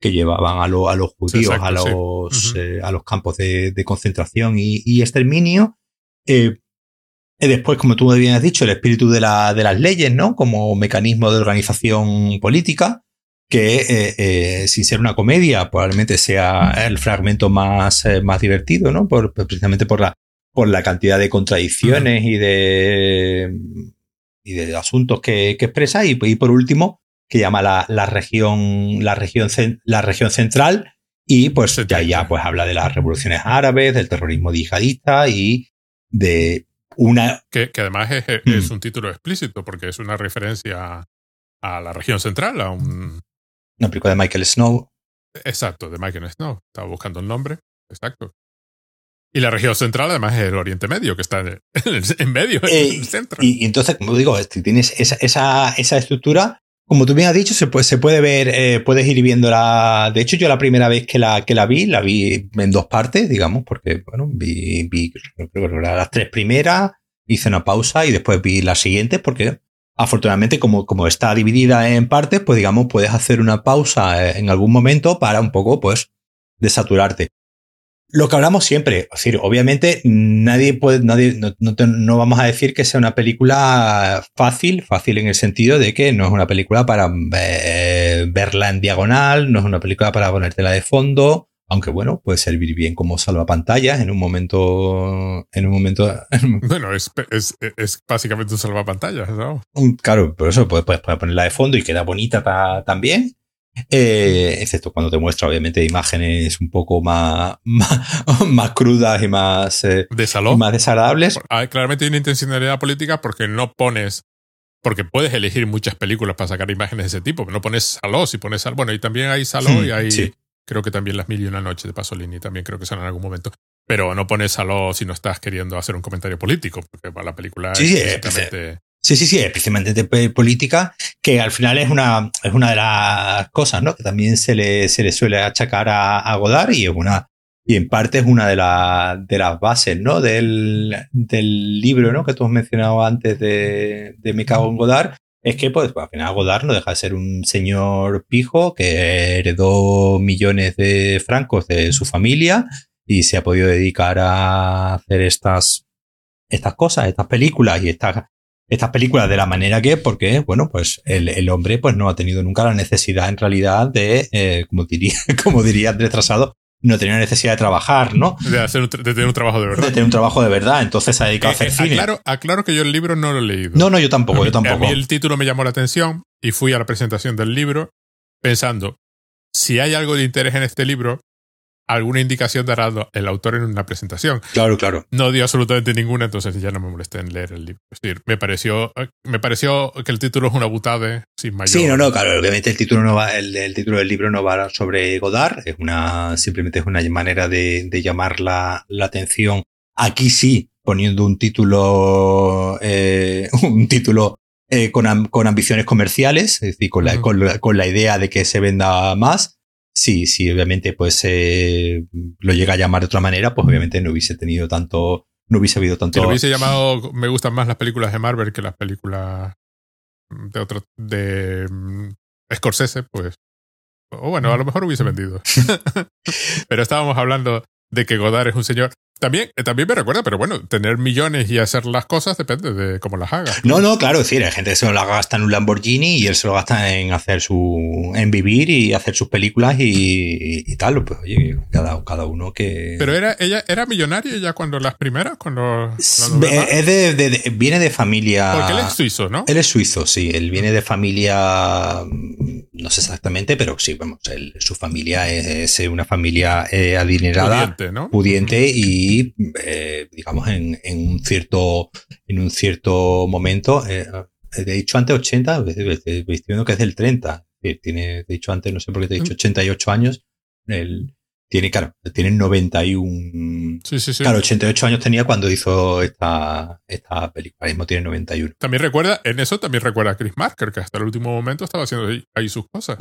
Speaker 2: que llevaban a, a los judíos a, los, eh, a los campos de, de concentración y, y exterminio. Eh, después, como tú bien has dicho, el espíritu de, la, de las leyes, ¿no? Como mecanismo de organización política que eh, eh, sin ser una comedia probablemente sea el fragmento más, eh, más divertido, ¿no? Por, precisamente por la, por la cantidad de contradicciones y de, y de asuntos que, expresa. Y, por último, que llama la, la región, la región, la región central. Y pues ya, ya pues habla de las revoluciones árabes, del terrorismo yihadista y de una...
Speaker 1: Que, además es, es, mm. un título explícito porque es una referencia a la región central, a un,
Speaker 2: una película de Michael Snow.
Speaker 1: Exacto, de Michael Snow. Estaba buscando el nombre. Exacto. Y la región central, además, es el Oriente Medio, que está en, medio, en el
Speaker 2: eh,
Speaker 1: centro.
Speaker 2: Y, entonces, como digo, si tienes esa, esa, esa, estructura, como tú bien has dicho, se puede, se puede ver, eh, puedes ir viendo la. De hecho, yo la primera vez que la, que la vi, la vi en dos partes, digamos, porque, bueno, vi, vi las tres primeras, hice una pausa y después vi las siguientes, porque Afortunadamente, como, como está dividida en partes, pues digamos, puedes hacer una pausa eh, en algún momento para un poco, pues, desaturarte. Lo que hablamos siempre, es decir, obviamente nadie puede, nadie, no, vamos a decir que sea una película fácil, fácil en el sentido de que no es una película para eh, verla en diagonal, no es una película para ponértela de fondo, aunque bueno, puede servir bien como salvapantallas en un momento. En un momento.
Speaker 1: Bueno, es, es, básicamente un salvapantallas, ¿no?
Speaker 2: Claro, por eso puedes, puedes, ponerla de fondo y queda bonita también. Eh, excepto cuando te muestra, obviamente, imágenes un poco más, más, crudas y más,
Speaker 1: eh, ¿De
Speaker 2: más desagradables.
Speaker 1: Ah, claramente hay una intencionalidad política porque no pones. Porque puedes elegir muchas películas para sacar imágenes de ese tipo. No pones Saló, si pones Bueno, y también hay Saló hmm, y hay. Creo que también Las Mil y Una Noche de Pasolini también creo que son en algún momento. Pero no pones Saló si no estás queriendo hacer un comentario político, porque para la película
Speaker 2: sí, es Sí, sí, sí, especialmente de política, que al final es una, es una de las cosas, ¿no? Que también se le, se le suele achacar a, Godard y es una, y en parte es una de, de las bases, ¿no? Del, del libro, ¿no? Que tú has mencionado antes de, de Me cago en Godard, es que, pues, al final Godard no deja de ser un señor pijo que heredó millones de francos de su familia y se ha podido dedicar a hacer estas, estas cosas, estas películas y estas estas películas de la manera que, porque, bueno, pues el, hombre pues no ha tenido nunca la necesidad en realidad de, eh, como diría, como diría Andrés Trasado, no tenía necesidad de trabajar, ¿no?
Speaker 1: De, hacer tener un trabajo de verdad.
Speaker 2: De tener un trabajo de verdad, entonces se ha dedicado a hacer eh, cine.
Speaker 1: Aclaro, aclaro, que yo el libro no lo he leído.
Speaker 2: No, no, yo tampoco, yo tampoco.
Speaker 1: A mí el título me llamó la atención y fui a la presentación del libro pensando, si hay algo de interés en este libro, alguna indicación dará el autor en una presentación.
Speaker 2: Claro, claro.
Speaker 1: No dio absolutamente ninguna, entonces ya no me molesté en leer el libro. Es decir, me pareció, me pareció que el título es una butada sin mayor.
Speaker 2: Sí, no, no, claro, obviamente el título no va, el, título del libro no va sobre Godard, es una, simplemente es una manera de, llamar la, atención. Aquí sí, poniendo un título, eh, un título eh, con, ambiciones comerciales, es decir, con con la idea de que se venda más Sí, sí, obviamente, pues eh, lo llega a llamar de otra manera, pues obviamente no hubiese tenido tanto, no hubiese habido tanto.
Speaker 1: Si lo hubiese llamado, me gustan más las películas de Marvel que las películas de otro, de mm, Scorsese, pues. O bueno, a lo mejor hubiese vendido. Pero estábamos hablando de que Godard es un señor. También, eh, también me recuerda, pero bueno, tener millones y hacer las cosas depende de cómo las hagas.
Speaker 2: No, no, claro, es decir, hay gente que se lo gasta en un Lamborghini y él se lo gasta en hacer su. en vivir y hacer sus películas y, tal. Pues oye, cada, cada uno que.
Speaker 1: Pero era, ella era millonaria ya cuando las primeras, cuando.
Speaker 2: Es de, viene de familia.
Speaker 1: Porque él es suizo, ¿no?
Speaker 2: Él es suizo, sí. Él viene de familia. No sé exactamente, pero sí, vamos, su familia es, una familia eh, adinerada. Pudiente, ¿no? Pudiente y eh, digamos, en, un cierto, en un cierto momento, eh, he dicho antes 80, estoy que es del 30, tiene, he dicho antes, no sé por qué te he dicho 88 años, el, tiene, claro, tiene 91.
Speaker 1: Sí, sí, sí.
Speaker 2: Claro, 88 años tenía cuando hizo esta, esta película. Ahora mismo tiene 91.
Speaker 1: También recuerda, en eso también recuerda a Chris Marker, que hasta el último momento estaba haciendo ahí, sus cosas.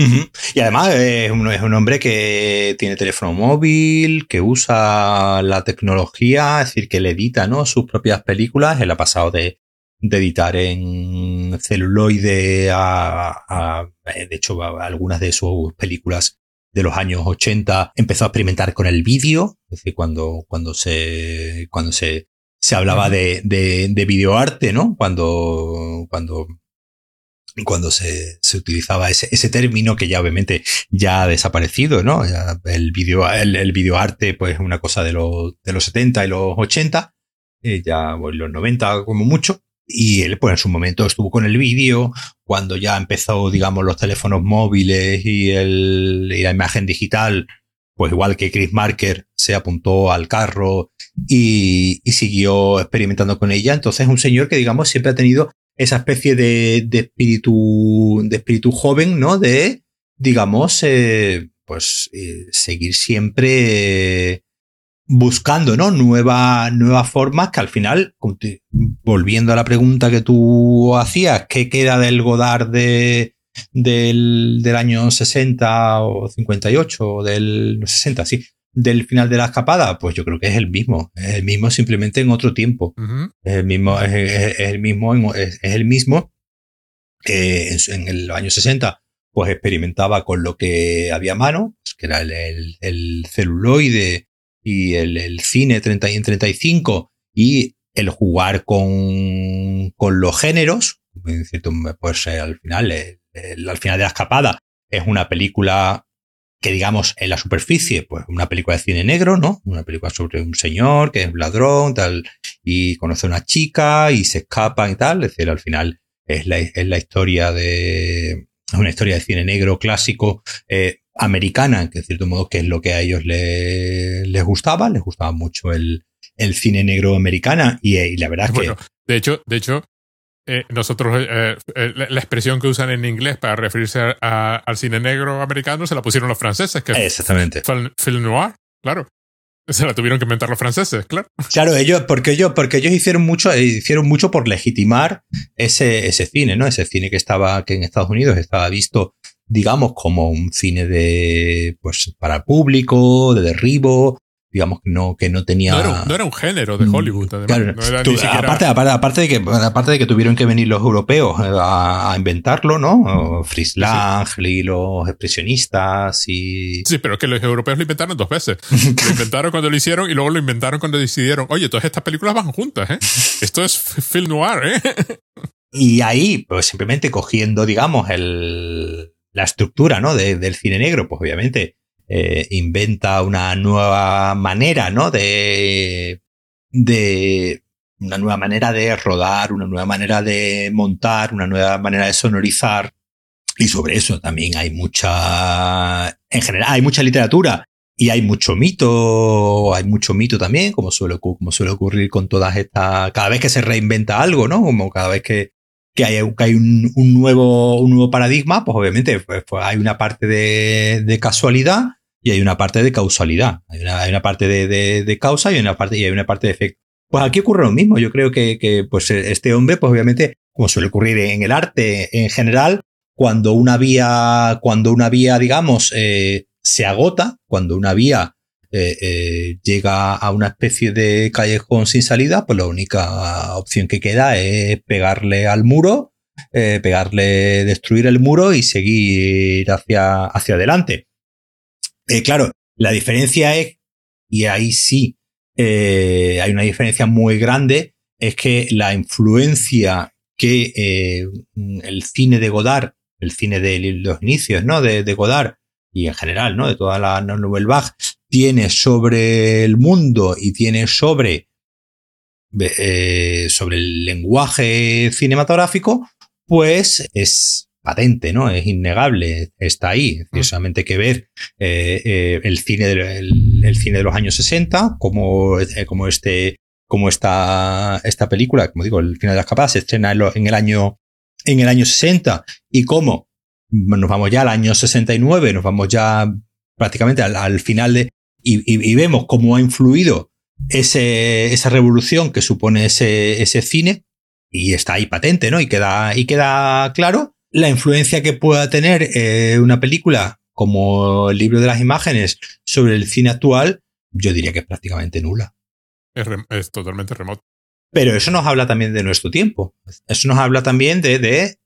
Speaker 2: Y además es un, es un hombre que tiene teléfono móvil, que usa la tecnología, es decir, que le edita ¿no? sus propias películas. Él ha pasado de, de editar en celuloide a, a, de hecho, algunas de sus películas de los años 80 empezó a experimentar con el vídeo, es decir, cuando, cuando se, cuando se, se hablaba de, de, de videoarte, ¿no? Cuando, cuando, cuando se, se utilizaba ese, ese, término que ya obviamente ya ha desaparecido, ¿no? el video, el, el videoarte, pues es una cosa de los, de los 70 y los 80, eh, ya bueno, los 90 como mucho, y él, pues en su momento estuvo con el vídeo, cuando ya empezó, digamos, los teléfonos móviles y, la imagen digital, pues igual que Chris Marker se apuntó al carro y, siguió experimentando con ella. Entonces es un señor que, digamos, siempre ha tenido esa especie de, de espíritu, de espíritu joven, ¿no? De, digamos, eh, pues eh, seguir siempre buscando ¿no? nuevas nuevas formas que al final, volviendo a la pregunta que tú hacías, ¿qué queda del Godard de, del, del año 60 o 58 o del 60, sí, del final de la escapada? Pues yo creo que es el mismo, es el mismo simplemente en otro tiempo. Es el mismo, es, el mismo, es, el mismo. en, en, el año 60 pues experimentaba con lo que había a mano, pues, que era el, el, el celuloide, y el, cine 30 y en 35 y el jugar con, con los géneros, pues al final, al final de la escapada es una película que digamos en la superficie, pues una película de cine negro, ¿no? Una película sobre un señor que es un ladrón, tal, y conoce a una chica y se escapan y tal. Es decir, al final es la, es la historia de, una historia de cine negro clásico eh, americana, que de cierto modo que es lo que a ellos les gustaba, les gustaba mucho el, el cine negro americana y, la verdad es que...
Speaker 1: De hecho, de hecho eh, nosotros eh, eh, la, expresión que usan en inglés para referirse al cine negro americano se la pusieron los franceses, que
Speaker 2: Exactamente.
Speaker 1: film noir, claro. Se la tuvieron que inventar los franceses, claro.
Speaker 2: Claro, ellos, porque ellos, porque ellos hicieron mucho, hicieron mucho por legitimar ese, ese cine, ¿no? Ese cine que estaba, que en Estados Unidos estaba visto, digamos, como un cine de, pues, para público, de derribo, digamos que no, que no tenía.
Speaker 1: No era, un, género de Hollywood, además.
Speaker 2: aparte, aparte, de que, aparte de que tuvieron que venir los europeos eh, a, inventarlo, ¿no? Fritz Lang y los expresionistas y.
Speaker 1: Sí, pero es que los europeos lo inventaron dos veces. lo inventaron cuando lo hicieron y luego lo inventaron cuando decidieron, oye, todas estas películas van juntas, ¿eh? Esto es film noir, ¿eh?
Speaker 2: y ahí, pues simplemente cogiendo, digamos, el, la estructura, ¿no? del cine negro, pues obviamente eh, inventa una nueva manera, ¿no? De, de una nueva manera de rodar, una nueva manera de montar, una nueva manera de sonorizar. Y sobre eso también hay mucha, en general, hay mucha literatura y hay mucho mito, hay mucho mito también, como suele, como suele ocurrir con todas estas, cada vez que se reinventa algo, ¿no? Como cada vez que, que hay, que hay un, un, nuevo, un nuevo paradigma, pues obviamente pues, pues hay una parte de, de, casualidad y hay una parte de causalidad. Hay una, hay una parte de, de, de, causa y una parte, y hay una parte de efecto. Pues aquí ocurre lo mismo. Yo creo que, que pues este hombre, pues obviamente, como suele ocurrir en el arte en general, cuando una vía, cuando una vía, digamos, eh, se agota, cuando una vía eh, eh, llega a una especie de callejón sin salida, pues la única opción que queda es pegarle al muro, eh, pegarle, destruir el muro y seguir hacia, hacia adelante. claro, la diferencia es, y ahí sí hay una diferencia muy grande, es que la influencia que el cine de Godard, el cine de los inicios, ¿no? De, de Godard y en general, ¿no? De toda la Nouvelle Vague, tiene sobre el mundo y tiene sobre, eh, sobre el lenguaje cinematográfico, pues es patente, ¿no? Es innegable, está ahí. Es mm. solamente que ver eh, eh, el, cine de, el, cine de los años 60, como, como este, como esta, esta película, como digo, el final de las capas se estrena en, el año, en el año 60 y cómo nos vamos ya al año 69, nos vamos ya prácticamente al final de, y, vemos cómo ha influido ese, esa revolución que supone ese, ese cine y está ahí patente, ¿no? Y queda, y queda claro la influencia que pueda tener eh, una película como el libro de las imágenes sobre el cine actual, yo diría que es prácticamente nula.
Speaker 1: Es, totalmente remoto.
Speaker 2: Pero eso nos habla también de nuestro tiempo. Eso nos habla también de, de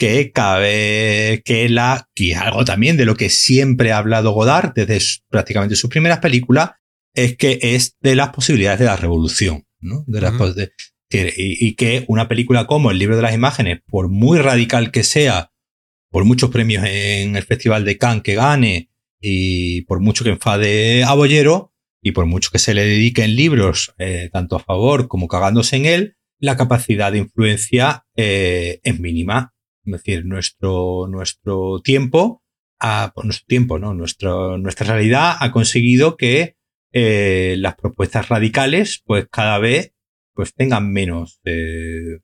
Speaker 2: que vez que la, que algo también de lo que siempre ha hablado Godard desde prácticamente sus primeras películas, es que es de las posibilidades de la revolución, ¿no? De las, y, y, que una película como El libro de las imágenes, por muy radical que sea, por muchos premios en el Festival de Cannes que gane, y por mucho que enfade a Bollero, y por mucho que se le dediquen libros, eh, tanto a favor como cagándose en él, la capacidad de influencia eh, es mínima es decir, nuestro, nuestro tiempo, pues, nuestro tiempo, ¿no? Nuestra realidad ha conseguido que eh, las propuestas radicales, pues cada vez, pues tengan menos, eh,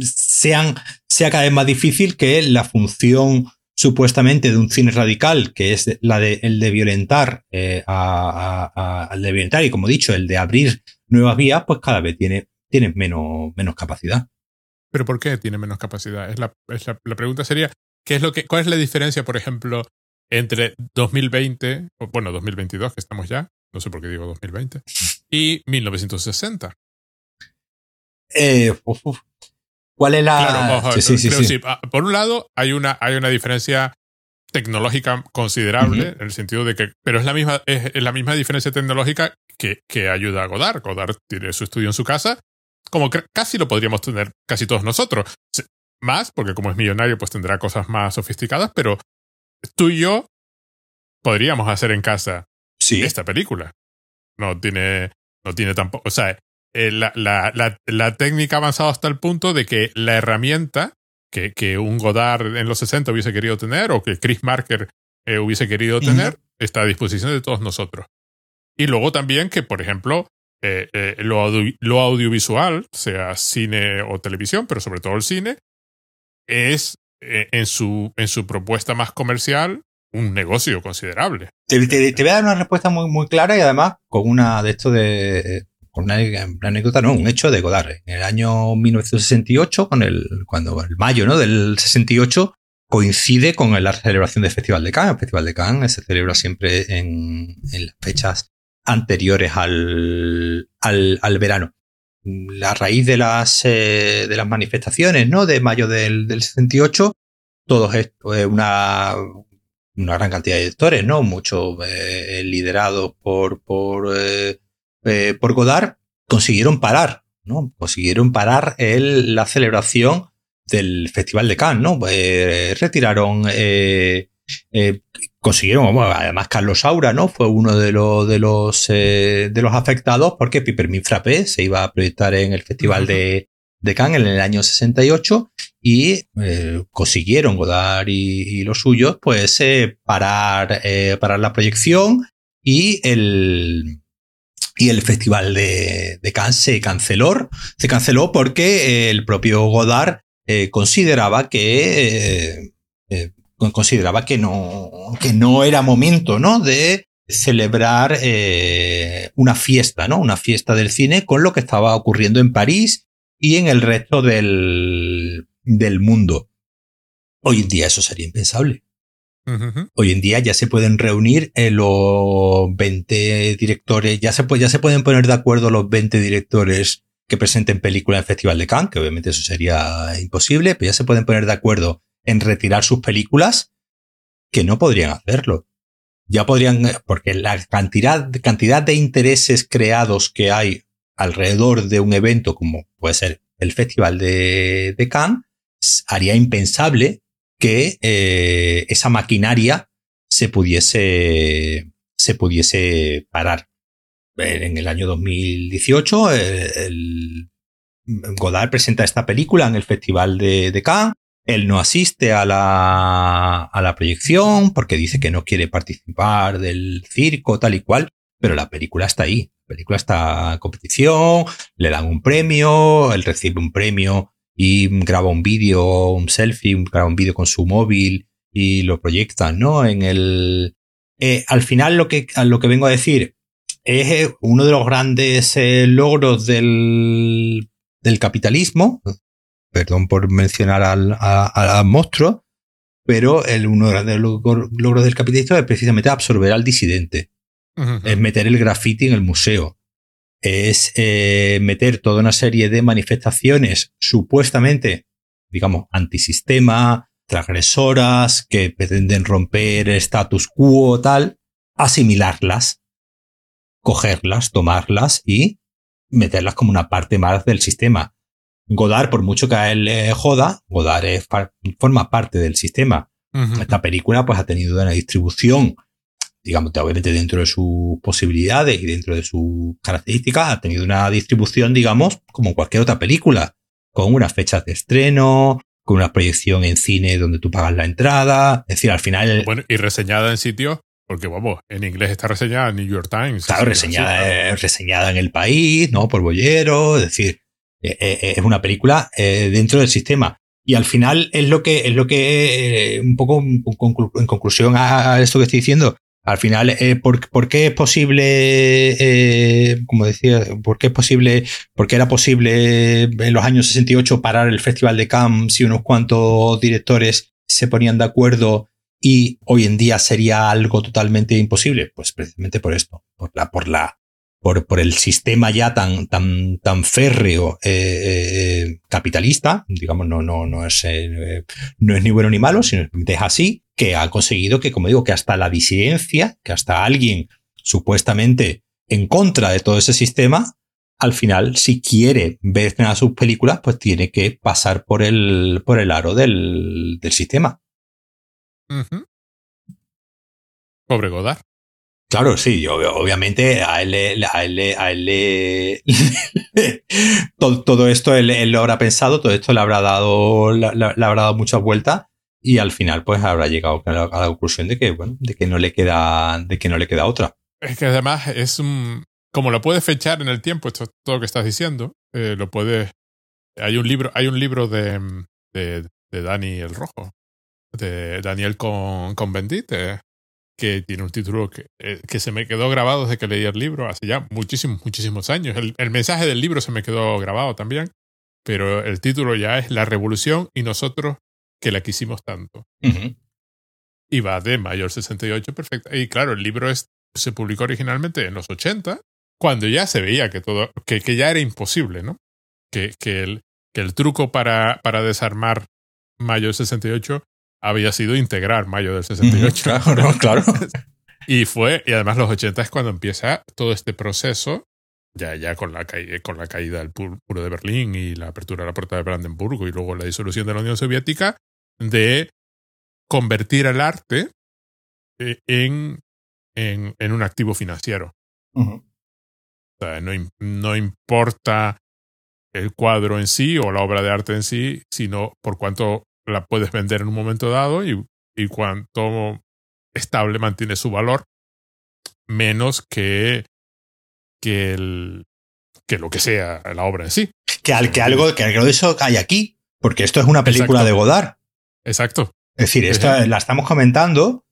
Speaker 2: sean, sea cada vez más difícil que la función supuestamente de un cine radical, que es la de, el de violentar, eh, a, de violentar y como he dicho, el de abrir nuevas vías, pues cada vez tiene, tiene menos, menos capacidad.
Speaker 1: ¿Pero por qué tiene menos capacidad? Es la, la, pregunta sería, ¿qué es lo que, ¿cuál es la diferencia, por ejemplo, entre 2020, o bueno, 2022, que estamos ya, no sé por qué digo 2020, y 1960?
Speaker 2: Eh, ¿Cuál es la...?
Speaker 1: Claro, sí, sí, sí, ah, Por un lado, hay una, hay una diferencia tecnológica considerable, en el sentido de que, pero es la misma, es, la misma diferencia tecnológica que, que ayuda a Godard. Godard tiene su estudio en su casa como casi lo podríamos tener casi todos nosotros. Más, porque como es millonario, pues tendrá cosas más sofisticadas, pero tú y yo podríamos hacer en casa
Speaker 2: sí.
Speaker 1: esta película. No tiene, no tiene tampoco, o sea, eh, la, la, la, técnica ha avanzado hasta el punto de que la herramienta que, que un Godard en los 60 hubiese querido tener o que Chris Marker eh, hubiese querido tener está a disposición de todos nosotros. Y luego también que, por ejemplo, eh, lo, lo, audiovisual, sea cine o televisión, pero sobre todo el cine, es en, su, en su propuesta más comercial un negocio considerable.
Speaker 2: Te, voy a dar una respuesta muy, muy clara y además con una de esto de. Con una, anécdota, no, un hecho de Godard. En el año 1968, con el, cuando el mayo ¿no? del 68, coincide con la celebración del Festival de Cannes. El Festival de Cannes se celebra siempre en, en las fechas anteriores al, al, al, verano. La raíz de las, eh, de las manifestaciones ¿no? de mayo del, del 68, todo esto es una, una gran cantidad de directores, ¿no? Muchos eh, liderados por, por, eh, eh, por Godard, consiguieron parar, ¿no? Consiguieron parar el, la celebración del Festival de Cannes, ¿no? retiraron, consiguieron, bueno, además Carlos Saura, ¿no? Fue uno de los, de los, de los afectados porque Pipermin Frappé se iba a proyectar en el Festival de, de Cannes en el año 68 y eh, consiguieron Godard y, los suyos pues eh, parar, eh, parar la proyección y el, y el festival de, de, Cannes se canceló. Se canceló porque el propio Godard consideraba que consideraba que no, que no era momento ¿no? de celebrar una fiesta, ¿no? Una fiesta del cine con lo que estaba ocurriendo en París y en el resto del, del mundo. Hoy en día eso sería impensable. Hoy en día ya se pueden reunir eh, los 20 directores, ya se, ya se pueden poner de acuerdo los 20 directores que presenten películas en el Festival de Cannes, que obviamente eso sería imposible, pero ya se pueden poner de acuerdo en retirar sus películas, que no podrían hacerlo. Ya podrían, porque la cantidad, cantidad de intereses creados que hay alrededor de un evento como puede ser el Festival de, de Cannes, haría impensable que eh, esa maquinaria se pudiese, se pudiese parar. En el año 2018, el, Godard presenta esta película en el Festival de, de Cannes. Él no asiste a la, a la proyección porque dice que no quiere participar del circo, tal y cual, pero la película está ahí. La película está en competición, le dan un premio, él recibe un premio y graba un vídeo, un selfie, graba un vídeo con su móvil y lo proyecta, ¿no? En el... Eh, al final lo que, lo que vengo a decir es uno de los grandes eh, logros del, del capitalismo, perdón por mencionar al, al monstruo, pero el, uno de los grandes logros del capitalismo es precisamente absorber al disidente, es meter el graffiti en el museo, es eh, meter toda una serie de manifestaciones supuestamente, digamos, antisistema, transgresoras, que pretenden romper el status quo, tal, asimilarlas, cogerlas, tomarlas y meterlas como una parte más del sistema. Godard, por mucho que a él le joda, Godard forma parte del sistema. Esta película pues ha tenido una distribución digamos, obviamente dentro de sus posibilidades y dentro de sus características, ha tenido una distribución, digamos, como cualquier otra película, con unas fechas de estreno, con una proyección en cine donde tú pagas la entrada, es decir, al final...
Speaker 1: Bueno, y reseñada en sitios, porque vamos, en inglés está reseñada en New York Times.
Speaker 2: Claro, reseñada, reseñada en el país, ¿no? Por Bollero, es decir, es una película eh, dentro del sistema. Y al final es lo que, es lo que, un poco en conclusión a esto que estoy diciendo, al final, eh, ¿por, qué es posible, eh, como decía, por qué es posible, por qué era posible en los años 68 parar el Festival de Cannes si unos cuantos directores se ponían de acuerdo y hoy en día sería algo totalmente imposible? Pues precisamente por esto, por la, por la, por, por el sistema ya tan, tan, tan férreo eh, eh capitalista, digamos, no, no, no, es, eh, no es ni bueno ni malo, sino es así, que ha conseguido que, como digo, que hasta la disidencia, que hasta alguien supuestamente en contra de todo ese sistema, al final, si quiere ver sus películas, pues tiene que pasar por el, por el aro del, del sistema.
Speaker 1: Pobre Godard.
Speaker 2: Claro, sí, obviamente a él, a él, a él, todo, todo, esto él, lo habrá pensado, todo esto le habrá dado, le, habrá dado muchas vueltas y al final pues habrá llegado a la, conclusión de que, bueno, de que no le queda, de que no le queda otra.
Speaker 1: Es que además es un, como lo puedes fechar en el tiempo, esto todo lo que estás diciendo, eh, lo puedes, hay un libro, hay un libro de, de, de Dani el Rojo, de Daniel con, con Bendite, que tiene un título que, eh, que, se me quedó grabado desde que leí el libro hace ya muchísimos, muchísimos años. El, el, mensaje del libro se me quedó grabado también, pero el título ya es La Revolución y nosotros que la quisimos tanto. Y va de mayor 68, perfecto. Y claro, el libro es, se publicó originalmente en los 80, cuando ya se veía que todo, que, que ya era imposible, ¿no? Que, que, el, que el truco para, para desarmar mayo 68 había sido integrar mayo del 68.
Speaker 2: Claro, claro.
Speaker 1: y fue, y además los 80 es cuando empieza todo este proceso, ya, ya con, la con la caída del muro de Berlín y la apertura de la puerta de Brandenburgo y luego la disolución de la Unión Soviética, de convertir el arte eh, en, en, en un activo financiero. O sea, no, no importa el cuadro en sí o la obra de arte en sí, sino por cuánto la puedes vender en un momento dado y, y cuanto estable mantiene su valor, menos que, que, el, que lo que sea la obra en sí.
Speaker 2: Que, al, que, algo, que algo de eso hay aquí, porque esto es una película de Godard.
Speaker 1: Exacto.
Speaker 2: Es decir, esta la estamos comentando.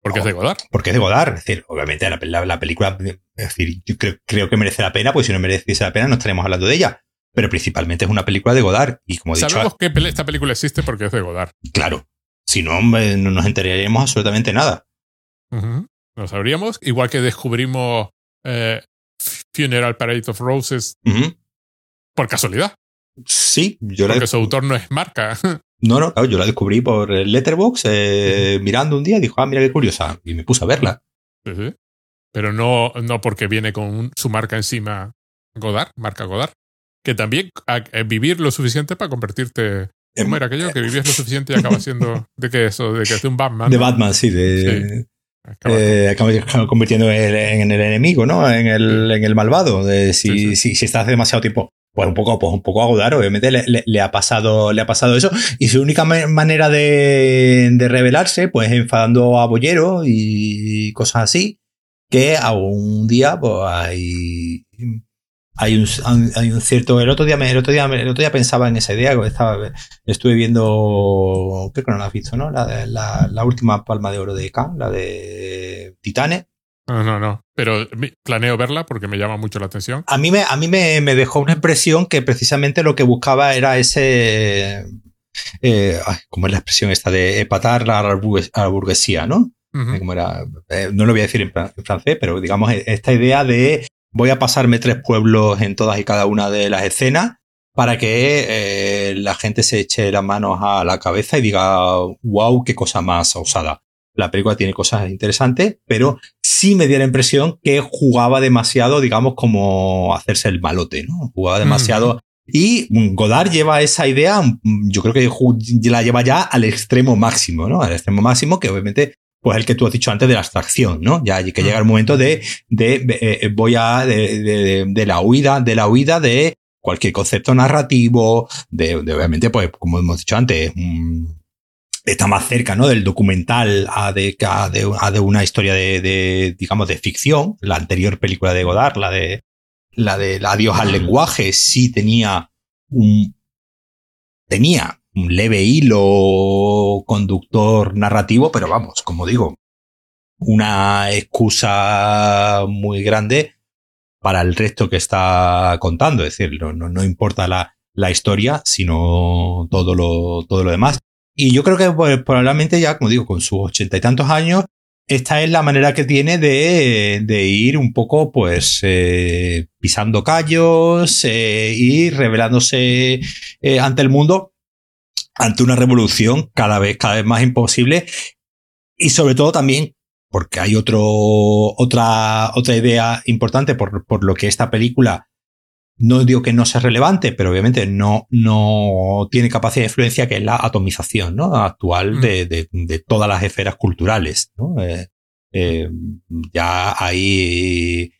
Speaker 1: Porque es de Godard.
Speaker 2: Porque es de Godard. Es decir, obviamente la, la, película, es decir, yo creo, creo, que merece la pena, pues si no mereciese la pena no estaríamos hablando de ella pero principalmente es una película de Godard. Y como he
Speaker 1: Sabemos que esta película existe porque es de Godard.
Speaker 2: Claro. Si no, no nos enteraríamos absolutamente nada.
Speaker 1: Lo sabríamos. Igual que descubrimos eh, Funeral Parade of Roses por casualidad.
Speaker 2: Sí,
Speaker 1: yo Porque su autor no es marca.
Speaker 2: No, no, claro, yo la descubrí por Letterboxd, eh, mirando un día dijo, ah, mira qué curiosa. Y me puse a verla.
Speaker 1: Sí, sí. Pero no, no porque viene con su marca encima Godard, marca Godard que también vivir lo suficiente para convertirte. ¿Cómo era aquello? Que vivías lo suficiente y acaba siendo. ¿De qué eso? ¿De que es un Batman?
Speaker 2: De Batman, sí. De, eh, acaba, convirtiendo en el enemigo, ¿no? En el, en el malvado. De si, Si, si, estás demasiado tiempo. Pues un poco, pues un poco agodar, obviamente le, le, ha pasado, le ha pasado eso. Y su única manera de, de rebelarse, pues enfadando a Bollero y cosas así, que algún día, pues hay hay un, hay un cierto. El otro día, el otro día, el otro día pensaba en esa idea. Estaba, estuve viendo. Creo que no la has visto, ¿no? La, la, la última palma de oro de Khan, la de Titane.
Speaker 1: No, no, no. Pero planeo verla porque me llama mucho la atención.
Speaker 2: A mí me, a mí me, me dejó una impresión que precisamente lo que buscaba era ese. Eh, ¿Cómo es la expresión esta de empatar a la, burguesía, no? Como era, eh, no lo voy a decir en francés, pero digamos esta idea de voy a pasarme tres pueblos en todas y cada una de las escenas para que eh, la gente se eche las manos a la cabeza y diga, wow, qué cosa más osada. La película tiene cosas interesantes, pero sí me dio la impresión que jugaba demasiado, digamos, como hacerse el malote, ¿no? Jugaba demasiado. Y Godard lleva esa idea, yo creo que la lleva ya al extremo máximo, ¿no? Al extremo máximo, que obviamente pues el que tú has dicho antes de la abstracción, ¿no? Ya que llega el momento de, de, eh, voy a, de, de, la huida, de la huida de cualquier concepto narrativo, de, obviamente, pues, como hemos dicho antes, está más cerca, ¿no? Del documental a de, a de, a de una historia de, de, digamos, de ficción. La anterior película de Godard, la de, la de Adiós al lenguaje, sí tenía un, tenía un leve hilo conductor narrativo, pero vamos, como digo, una excusa muy grande para el resto que está contando. Es decir, no, importa la, la, historia, sino todo lo, todo lo demás. Y yo creo que pues, probablemente ya, como digo, con sus ochenta y tantos años, esta es la manera que tiene de, de ir un poco, pues, eh, pisando callos eh, y revelándose eh, ante el mundo ante una revolución cada vez, cada vez más imposible y sobre todo también porque hay otro, otra, otra idea importante por, por lo que esta película no digo que no sea relevante, pero obviamente no, no tiene capacidad de influencia, que es la atomización ¿no? actual mm. de, de, de, todas las esferas culturales. ¿no? Eh, Eh, ya hay,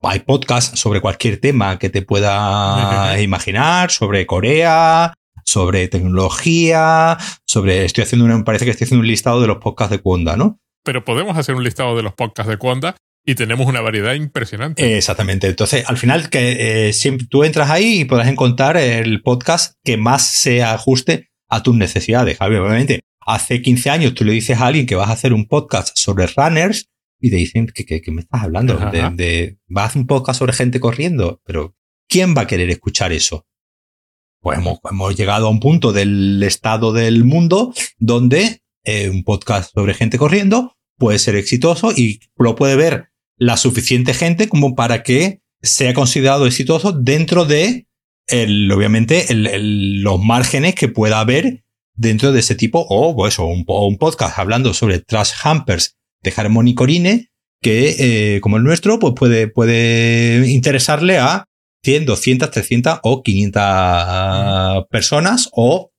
Speaker 2: hay podcasts sobre cualquier tema que te pueda imaginar, sobre Corea, sobre tecnología, sobre. Estoy haciendo me parece que estoy haciendo un listado de los podcasts de Conda, ¿no?
Speaker 1: Pero podemos hacer un listado de los podcasts de Conda y tenemos una variedad impresionante.
Speaker 2: Exactamente. Entonces, al final, que eh, siempre tú entras ahí y podrás encontrar el podcast que más se ajuste a tus necesidades. Obviamente, hace 15 años tú le dices a alguien que vas a hacer un podcast sobre runners y te dicen que, me estás hablando de, vas a hacer un podcast sobre gente corriendo, pero ¿quién va a querer escuchar eso? Pues hemos, hemos llegado a un punto del estado del mundo donde eh, un podcast sobre gente corriendo puede ser exitoso y lo puede ver la suficiente gente como para que sea considerado exitoso dentro de, el, obviamente, los márgenes que pueda haber dentro de ese tipo, o pues, un, un podcast hablando sobre trash hampers de Harmony Corine, que eh, como el nuestro, pues puede, puede interesarle a 100, 200, 300 o 500 personas o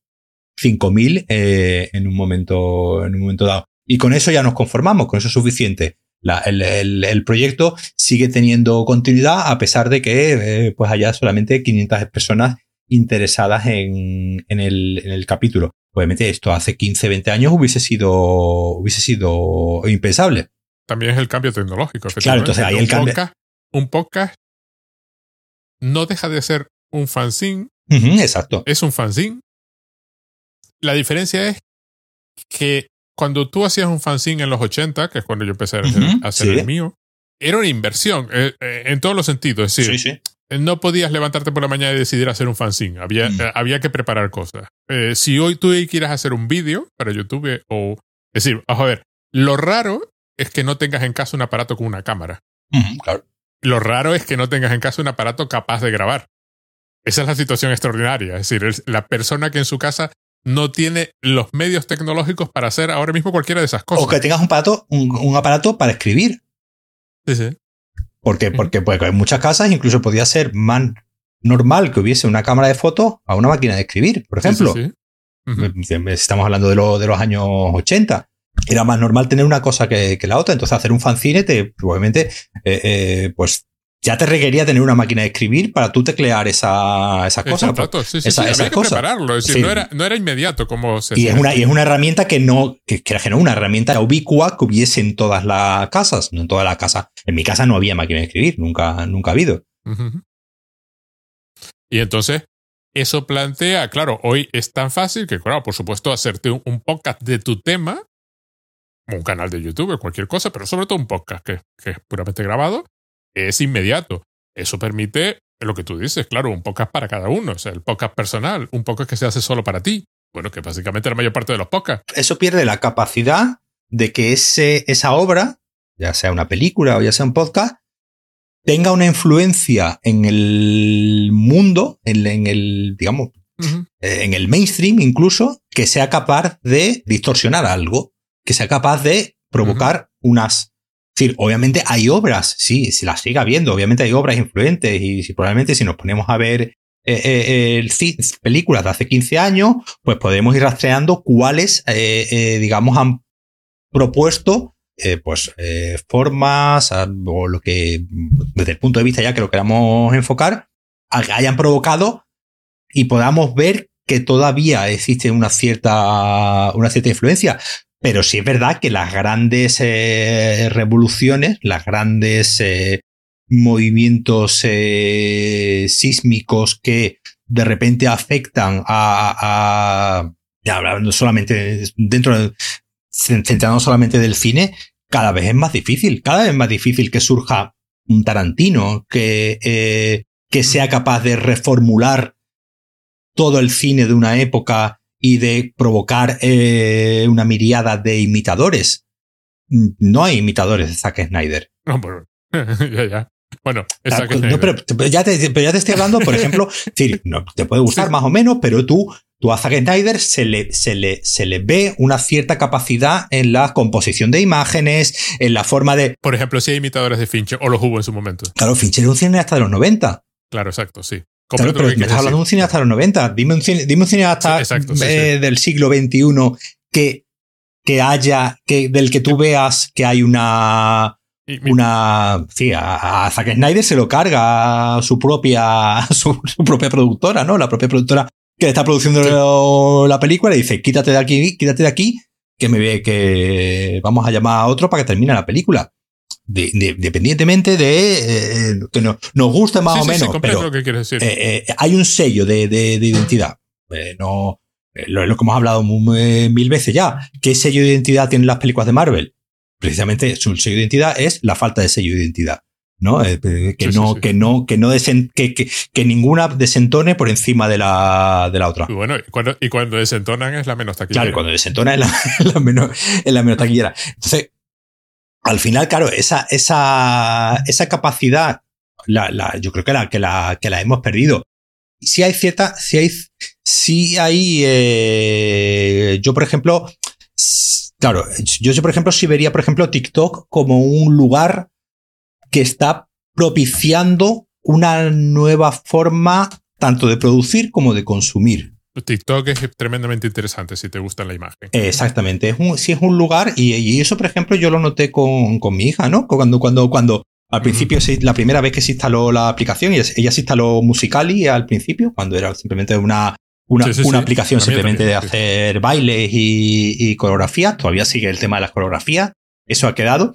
Speaker 2: 5000 eh, en un momento en un momento dado. Y con eso ya nos conformamos, con eso es suficiente el, proyecto sigue teniendo continuidad a pesar de que eh, pues haya solamente 500 personas interesadas en, el, capítulo. Obviamente esto hace 15, 20 años hubiese sido, hubiese sido impensable.
Speaker 1: También es el cambio tecnológico.
Speaker 2: Claro, entonces ahí el cambio.
Speaker 1: un podcast no deja de ser un fanzine.
Speaker 2: exacto.
Speaker 1: Es un fanzine. La diferencia es que cuando tú hacías un fanzine en los 80, que es cuando yo empecé a hacer, el mío, era una inversión eh, eh, en todos los sentidos. Es decir, eh, no podías levantarte por la mañana y decidir hacer un fanzine. Había, mm. había que preparar cosas. si hoy tú quieres hacer un vídeo para YouTube o... Es decir, vamos a ver, lo raro es que no tengas en casa un aparato con una cámara.
Speaker 2: claro.
Speaker 1: Lo raro es que no tengas en casa un aparato capaz de grabar. Esa es la situación extraordinaria. Es decir, la persona que en su casa no tiene los medios tecnológicos para hacer ahora mismo cualquiera de esas cosas.
Speaker 2: O que tengas un aparato, un, aparato para escribir.
Speaker 1: Sí, sí.
Speaker 2: Porque, porque pues, en muchas casas incluso podía ser más normal que hubiese una cámara de fotos a una máquina de escribir, por ejemplo. Sí, Estamos hablando de, lo, de los años 80 era más normal tener una cosa que, la otra. Entonces, hacer un fanzine te, probablemente, eh, eh, pues ya te requería tener una máquina de escribir para tú teclear esa, esa cosa.
Speaker 1: Exacto, sí, sí, esa, que prepararlo, es decir, no, era, no, era, inmediato como se
Speaker 2: y es una Y es una herramienta que no, que, que no una herramienta ubicua que hubiese en todas las casas, no en toda la casa. En mi casa no había máquina de escribir, nunca, nunca ha habido.
Speaker 1: Y entonces, eso plantea, claro, hoy es tan fácil que, claro, por supuesto, hacerte un, un podcast de tu tema, un canal de YouTube, cualquier cosa, pero sobre todo un podcast que, que es puramente grabado, es inmediato. Eso permite lo que tú dices, claro, un podcast para cada uno, o sea, el podcast personal, un podcast que se hace solo para ti. Bueno, que básicamente la mayor parte de los podcasts.
Speaker 2: Eso pierde la capacidad de que ese, esa obra, ya sea una película o ya sea un podcast, tenga una influencia en el mundo, en, el, digamos, en el mainstream incluso, que sea capaz de distorsionar algo, que sea capaz de provocar unas es decir, obviamente hay obras, sí, si las siga viendo, obviamente hay obras influentes y si probablemente si nos ponemos a ver eh, eh, películas de hace 15 años, pues podemos ir rastreando cuáles, eh, digamos, han propuesto pues formas o lo que desde el punto de vista ya que lo queramos enfocar hayan provocado y podamos ver que todavía existe una cierta una cierta influencia pero sí es verdad que las grandes eh, revoluciones, las grandes eh, movimientos eh, sísmicos que de repente afectan a, ya hablando solamente dentro de, centrando solamente del cine, cada vez es más difícil, cada vez es más difícil que surja un Tarantino que, que sea capaz de reformular todo el cine de una época y de provocar eh, una miriada de imitadores. No hay imitadores de Zack Snyder.
Speaker 1: No, pero, ya, ya. Bueno,
Speaker 2: ah, no, pero, ya te, ya te, estoy hablando, por ejemplo, no, te puede gustar más o menos, pero tú, tú a Zack Snyder se le, se, le, se le ve una cierta capacidad en la composición de imágenes, en la forma de...
Speaker 1: Por ejemplo, si hay imitadores de Fincher, o los hubo en su momento.
Speaker 2: Claro, Fincher es un cine hasta de los 90.
Speaker 1: Claro, exacto, sí.
Speaker 2: Claro, pero me estás hablando de un cine hasta los 90. Dime un cine, dime un cine hasta eh, del siglo XXI que que haya, que, del que tú veas que hay una, una, sí, a, Zack Snyder se lo carga su propia, su, propia productora, ¿no? La propia productora que está produciendo la película y dice, quítate de aquí, quítate de aquí, que me ve que vamos a llamar a otro para que termine la película. De, independientemente de eh, que no, nos guste más o menos, pero eh, eh, hay un sello de, identidad. no, lo, lo, que hemos hablado mil veces ya. ¿Qué sello de identidad tienen las películas de Marvel? Precisamente su sello de identidad es la falta de sello de identidad. ¿no? que, no, que no, que no, que, que, ninguna desentone por encima de la, de la otra.
Speaker 1: Y bueno, cuando, y cuando desentonan es la menos taquillera.
Speaker 2: Claro, cuando desentonan es la, menos, es la menos taquillera. Entonces, al final, claro, esa, esa, esa capacidad, la, la, yo creo que la, que la, que la hemos perdido. Si hay cierta, si hay, si hay, eh, yo por ejemplo, claro, yo, yo por ejemplo si vería por ejemplo TikTok como un lugar que está propiciando una nueva forma tanto de producir como de consumir.
Speaker 1: TikTok es tremendamente interesante si te gusta la imagen.
Speaker 2: Exactamente, es un, sí es un lugar y, eso, por ejemplo, yo lo noté con, con mi hija, ¿no? Cuando, cuando, cuando al principio, la primera vez que se instaló la aplicación, ella, ella se instaló Musicali al principio, cuando era simplemente una, una, una aplicación simplemente de hacer bailes y, y coreografías. Todavía sigue el tema de las coreografías. Eso ha quedado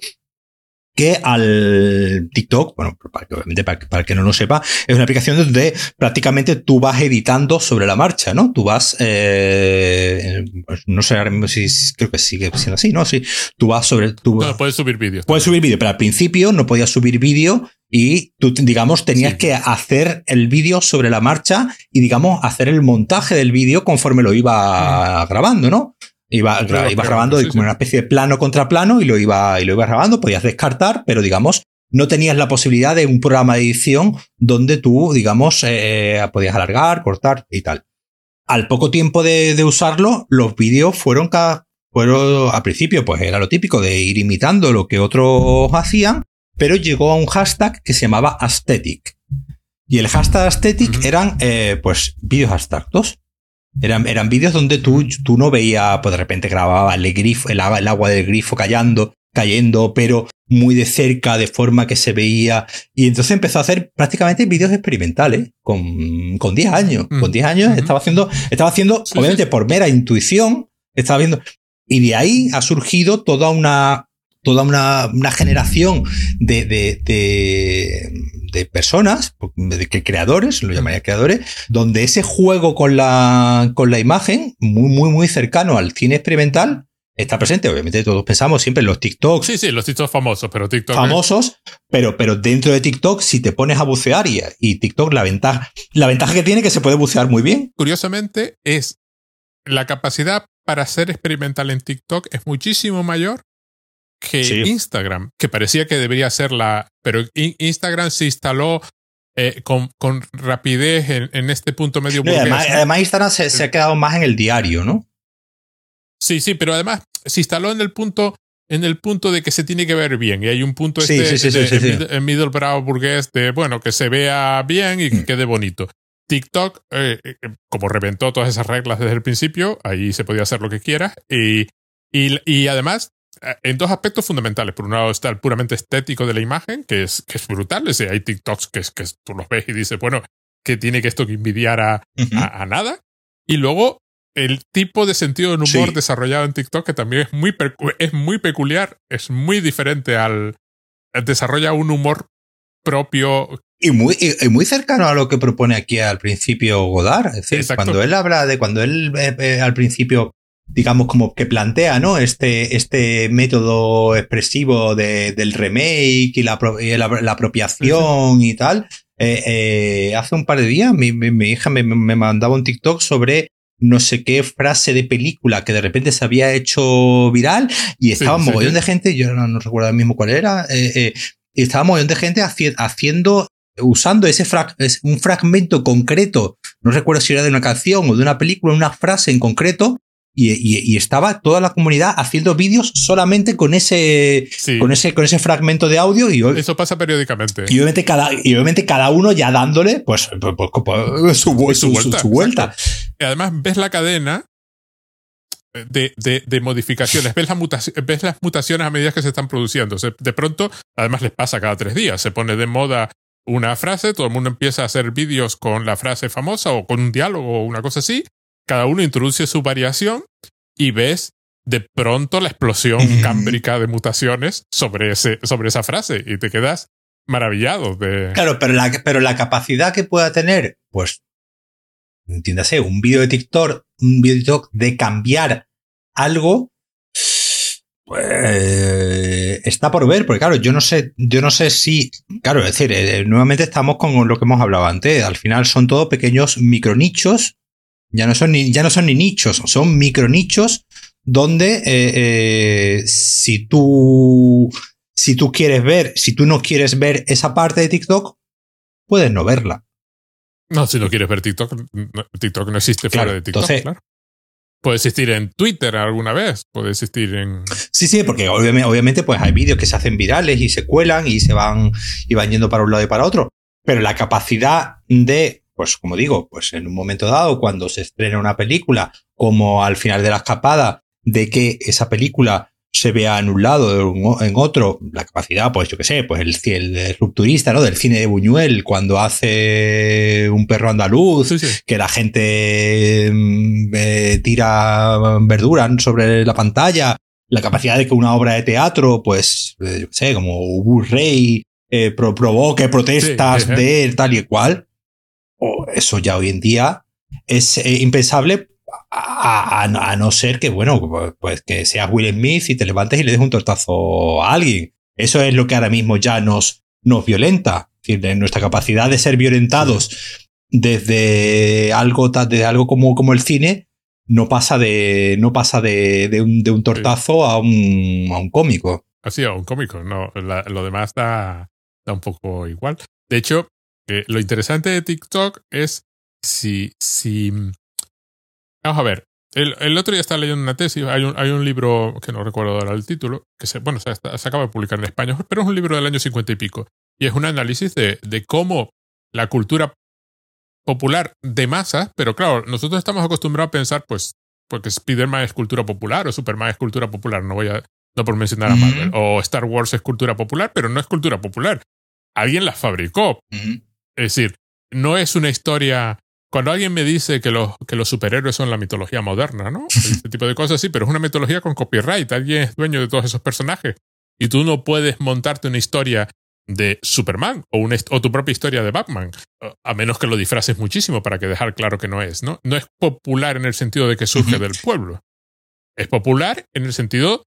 Speaker 2: que al TikTok, bueno, para que, obviamente para, que no lo sepa, es una aplicación donde prácticamente tú vas editando sobre la marcha, ¿no? Tú vas, eh, pues no sé ahora mismo si creo que sigue siendo así, ¿no? Sí, tú vas sobre... Tú,
Speaker 1: no, puedes subir vídeos.
Speaker 2: Puedes subir vídeo, pero al principio no podías subir vídeo y tú, digamos, tenías que hacer el vídeo sobre la marcha y, digamos, hacer el montaje del vídeo conforme lo iba grabando, ¿no? Iba, iba grabando como una especie de plano contra plano y lo iba, y lo iba grabando, podías descartar, pero digamos, no tenías la posibilidad de un programa de edición donde tú, digamos, eh, podías alargar, cortar y tal. Al poco tiempo de, usarlo, los vídeos fueron cada, fueron, al principio, pues era lo típico de ir imitando lo que otros hacían, pero llegó a un hashtag que se llamaba aesthetic. Y el hashtag aesthetic eran, eh, pues, vídeos abstractos. Eran, eran vídeos donde tú, tú no veías, pues de repente grababa el grifo, el, agua del grifo cayendo, cayendo, pero muy de cerca, de forma que se veía. Y entonces empezó a hacer prácticamente vídeos experimentales con, con 10 años. Mm. Con 10 años estaba haciendo, estaba haciendo, obviamente por mera intuición, estaba viendo. Y de ahí ha surgido toda una, toda una, una generación de, de, de, de personas, de que creadores, lo llamaría creadores, donde ese juego con la, con la imagen, muy, muy, muy cercano al cine experimental, está presente. Obviamente todos pensamos siempre en los TikToks.
Speaker 1: Sí, sí, los TikToks famosos, pero TikTok.
Speaker 2: Famosos, pero, pero dentro de TikTok, si te pones a bucear y, y TikTok, la ventaja, la ventaja que tiene es que se puede bucear muy bien.
Speaker 1: Curiosamente, es la capacidad para ser experimental en TikTok es muchísimo mayor que Instagram, que parecía que debería ser la... Pero Instagram se instaló eh, con, con, rapidez en, este punto medio
Speaker 2: además, Instagram se, ha quedado más en el diario, ¿no?
Speaker 1: Sí, sí, pero además se instaló en el punto en el punto de que se tiene que ver bien y hay un punto este el, middle brow burgués de bueno que se vea bien y que mm. quede bonito TikTok eh, eh, como reventó todas esas reglas desde el principio ahí se podía hacer lo que quieras y, y, y además en dos aspectos fundamentales. Por un lado está el puramente estético de la imagen, que es, que es brutal. Es hay TikToks que, que tú los ves y dices, bueno, que tiene que esto que envidiar a, a, nada. Y luego el tipo de sentido del humor desarrollado en TikTok, que también es muy, es muy peculiar, es muy diferente al... Desarrolla un humor propio.
Speaker 2: Y muy, y muy cercano a lo que propone aquí al principio Godard. Es decir, cuando él habla de cuando él eh, eh, al principio digamos, como que plantea, ¿no? Este, este método expresivo de, del remake y la, la, apropiación y tal. Eh, eh, hace un par de días mi, mi, hija me, me, mandaba un TikTok sobre no sé qué frase de película que de repente se había hecho viral y estaba un mogollón de gente, yo no, no recuerdo mismo cuál era, eh, eh, y estaba un mogollón de gente haciendo usando ese un fragmento concreto, no recuerdo si era de una canción o de una película, una frase en concreto, y, estaba toda la comunidad haciendo vídeos solamente con ese, con ese, con ese fragmento de audio. Y,
Speaker 1: Eso pasa periódicamente.
Speaker 2: Y obviamente cada, y obviamente cada uno ya dándole pues, pues, pues, pues su, vuelta.
Speaker 1: Y además ves la cadena. de, de, modificaciones, ves, ves, las mutaciones a medida que se están produciendo. de pronto, además les pasa cada tres días, se pone de moda una frase, todo el mundo empieza a hacer vídeos con la frase famosa o con un diálogo o una cosa así, cada uno introduce su variación y ves de pronto la explosión cámbrica de mutaciones sobre, ese, sobre esa frase y te quedas maravillado de...
Speaker 2: Claro, pero la, pero la capacidad que pueda tener, pues, entiéndase, un vídeo de TikTok, un vídeo de TikTok de cambiar algo, pues está por ver, porque claro, yo no sé, yo no sé si, claro, es decir, eh, nuevamente estamos con lo que hemos hablado antes, al final son todos pequeños micronichos, ya no son ni, ya no son ni nichos, son micronichos donde eh, eh, si tú si tú quieres ver, si tú no quieres ver esa parte de TikTok, puedes no verla.
Speaker 1: No, si no quieres ver TikTok, TikTok no existe fuera de TikTok, claro. Puede existir en Twitter alguna vez, puede existir en...
Speaker 2: Sí, sí, porque obviamente, obviamente pues hay vídeos que se hacen virales y se cuelan y se van, y van yendo para un lado y para otro. Pero la capacidad de, pues como digo, pues en un momento dado, cuando se estrena una película, como al final de la escapada, de que esa película se vea en un lado, en otro, la capacidad, pues yo qué sé, pues el, el, rupturista, ¿no? Del cine de Buñuel, cuando hace un perro andaluz, que la gente mm, eh, tira verdura sobre la pantalla, la capacidad de que una obra de teatro, pues, eh, yo qué sé, como Ubu Rey, eh, provoque protestas de tal y cual, o eso ya hoy en día es impensable a, no ser que, bueno, pues que seas Will Smith y te levantes y le des un tortazo a alguien. Eso es lo que ahora mismo ya nos, nos violenta. Nuestra capacidad de ser violentados desde algo, desde algo como, como el cine no pasa de, no pasa de, de, un, de un, tortazo a, un, a un cómico.
Speaker 1: Así, a un cómico. No, lo demás da, da un poco igual. De hecho, eh, lo interesante de TikTok es si, si Vamos a ver. El, otro día estaba leyendo una tesis. Hay un, hay un libro que no recuerdo ahora el título, que se, bueno, se, acaba de publicar en español, pero es un libro del año 50 y pico. Y es un análisis de, de cómo la cultura popular de masa, pero claro, nosotros estamos acostumbrados a pensar, pues, porque Spider-Man es cultura popular o Superman es cultura popular, no voy a, no por mencionar a Marvel, o Star Wars es cultura popular, pero no es cultura popular. Alguien la fabricó. Es decir, no es una historia cuando alguien me dice que los, que los superhéroes son la mitología moderna, ¿no? Este tipo de cosas, sí, pero es una mitología con copyright. Alguien es dueño de todos esos personajes. Y tú no puedes montarte una historia de Superman o, una, o tu propia historia de Batman, a menos que lo disfraces muchísimo para que dejar claro que no es, ¿no? No es popular en el sentido de que surge del pueblo. Es popular en el sentido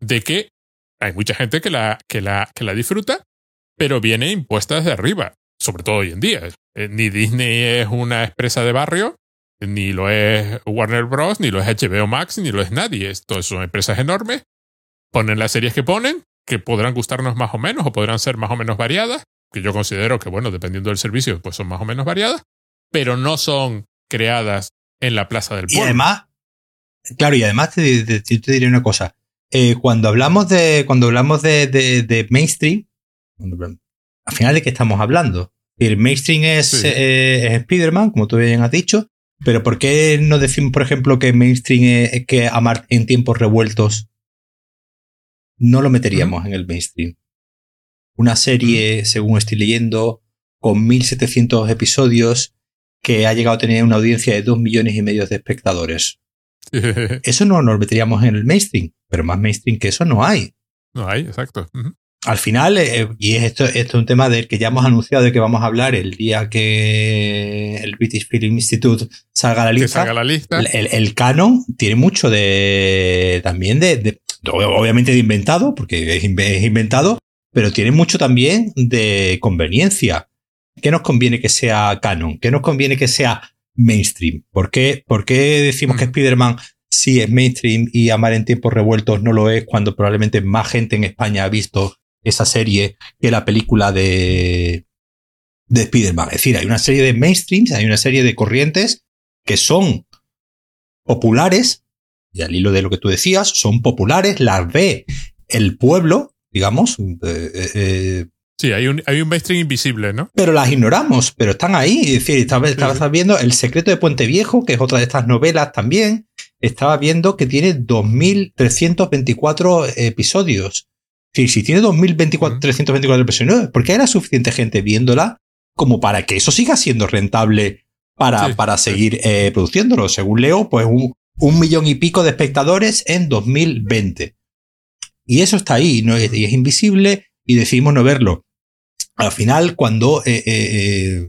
Speaker 1: de que hay mucha gente que la, que la, que la disfruta, pero viene impuesta desde arriba sobre todo hoy en día. Eh, ni Disney es una empresa de barrio, ni lo es Warner Bros., ni lo es HBO Max, ni lo es nadie. Esto son empresas enormes. Ponen las series que ponen, que podrán gustarnos más o menos, o podrán ser más o menos variadas, que yo considero que, bueno, dependiendo del servicio, pues son más o menos variadas, pero no son creadas en la plaza del pueblo.
Speaker 2: Y además, claro, y además te, te, diré una cosa. Eh, cuando hablamos de, cuando hablamos de, de mainstream, al final de qué estamos hablando. El mainstream es, eh, es Spider-Man, como tú bien has dicho, pero ¿por qué no decimos, por ejemplo, que mainstream es, que Amar en tiempos revueltos no lo meteríamos en el mainstream? Una serie, según estoy leyendo, con 1700 episodios que ha llegado a tener una audiencia de 2 millones y medio de espectadores. eso no lo meteríamos en el mainstream, pero más mainstream que eso no hay.
Speaker 1: No hay, exacto
Speaker 2: al final, eh, y esto, esto es un tema del que ya hemos anunciado de que vamos a hablar el día que el British Film Institute salga a la lista.
Speaker 1: Salga la lista.
Speaker 2: El, canon tiene mucho de también de, obviamente de inventado, porque es, inventado, pero tiene mucho también de conveniencia. ¿Qué nos conviene que sea canon? ¿Qué nos conviene que sea mainstream? ¿Por qué, por qué decimos que mm. Spider-Man sí es mainstream y Amar en tiempos revueltos no lo es cuando probablemente más gente en España ha visto esa serie que la película de, de Spider-Man. Es decir, hay una serie de mainstreams, hay una serie de corrientes que son populares, y al hilo de lo que tú decías, son populares, las ve el pueblo, digamos. Eh, eh,
Speaker 1: eh, sí, hay un, hay un mainstream invisible, ¿no?
Speaker 2: Pero las ignoramos, pero están ahí. Es decir, estabas, viendo El secreto de Puente Viejo, que es otra de estas novelas también, estaba viendo que tiene 2.324 episodios. Sí, si tiene 2.324 episodios, ¿por qué era suficiente gente viéndola como para que eso siga siendo rentable para, para seguir eh, produciéndolo? Según leo, pues un, un, millón y pico de espectadores en 2020. Y eso está ahí, ¿no? y es invisible y decidimos no verlo. Al final, cuando eh, eh,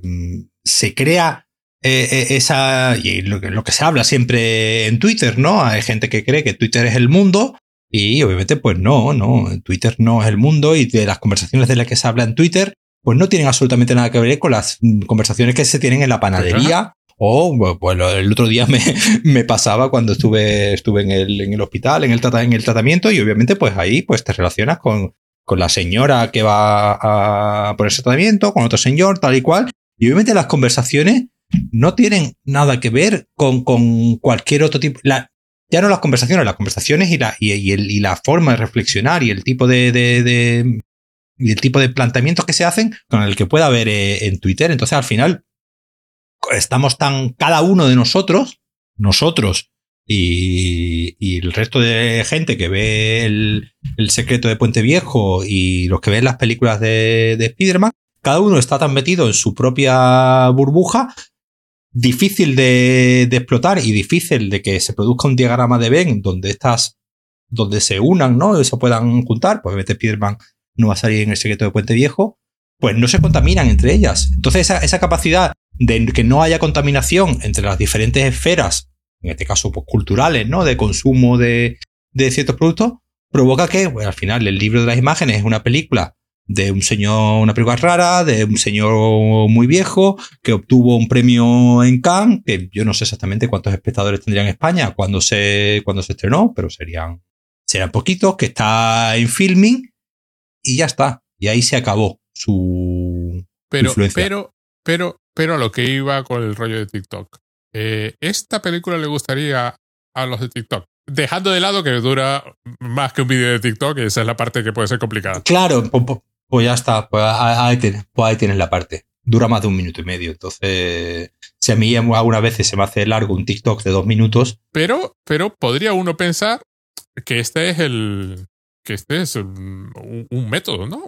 Speaker 2: se crea esa, y lo que, lo que se habla siempre en Twitter, ¿no? Hay gente que cree que Twitter es el mundo y obviamente, pues no, no, Twitter no es el mundo y de las conversaciones de las que se habla en Twitter, pues no tienen absolutamente nada que ver con las conversaciones que se tienen en la panadería. O, pues el otro día me, me, pasaba cuando estuve, estuve en el, en el hospital, en el, en el tratamiento, y obviamente, pues ahí, pues te relacionas con, con la señora que va a ponerse tratamiento, con otro señor, tal y cual. Y obviamente las conversaciones no tienen nada que ver con, con cualquier otro tipo. La, ya no las conversaciones, las conversaciones y la, y, el, y la forma de reflexionar y el tipo de, de, y el tipo de planteamientos que se hacen con el que pueda haber eh, en Twitter. Entonces, al final, estamos tan, cada uno de nosotros, nosotros y, y el resto de gente que ve el, el, secreto de Puente Viejo y los que ven las películas de, de Spiderman, cada uno está tan metido en su propia burbuja difícil de, explotar y difícil de que se produzca un diagrama de Venn donde estas, donde se unan, ¿no? Y se puedan juntar, pues obviamente Spiderman no va a salir en el secreto de Puente Viejo, pues no se contaminan entre ellas. Entonces esa, esa capacidad de que no haya contaminación entre las diferentes esferas, en este caso pues, culturales, ¿no? De consumo de, de ciertos productos, provoca que, al final, el libro de las imágenes es una película de un señor, una película rara, de un señor muy viejo, que obtuvo un premio en Cannes, que yo no sé exactamente cuántos espectadores tendría en España cuando se, cuando se estrenó, pero serían, serían poquitos, que está en filming y ya está. Y ahí se acabó su
Speaker 1: pero,
Speaker 2: influencia.
Speaker 1: Pero, pero, pero a lo que iba con el rollo de TikTok. Eh, ¿Esta película le gustaría a los de TikTok? Dejando de lado que dura más que un vídeo de TikTok, esa es la parte que puede ser complicada.
Speaker 2: Claro, pues ya está, pues ahí, tienes, pues ahí tienes la parte. Dura más de un minuto y medio. Entonces, si a mí algunas veces se me hace largo un TikTok de dos minutos.
Speaker 1: Pero, pero podría uno pensar que este es el. que este es un, método, ¿no?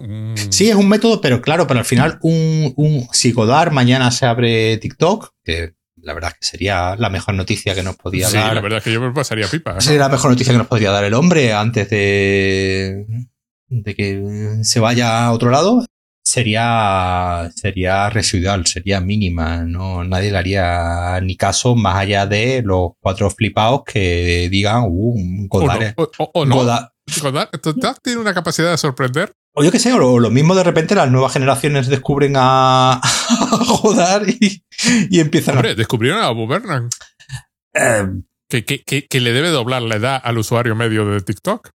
Speaker 2: Sí, es un método, pero claro, pero al final, un, un si Godard mañana se abre TikTok, que la verdad que sería la mejor noticia que nos podía dar.
Speaker 1: Sí, la verdad es que yo me pasaría pipa.
Speaker 2: Sería la mejor noticia que nos podría dar el hombre antes de, de que se vaya a otro lado, sería, sería residual, sería mínima. No, nadie le haría ni caso más allá de los cuatro flipados que digan, uh, Godard.
Speaker 1: O, no, Godard. tiene una capacidad de sorprender.
Speaker 2: O yo qué sé, o lo mismo de repente las nuevas generaciones descubren a, Godard y, y empiezan
Speaker 1: Hombre, descubrieron a Bob Bernard. Eh, que, que, que, le debe doblar la edad al usuario medio de TikTok.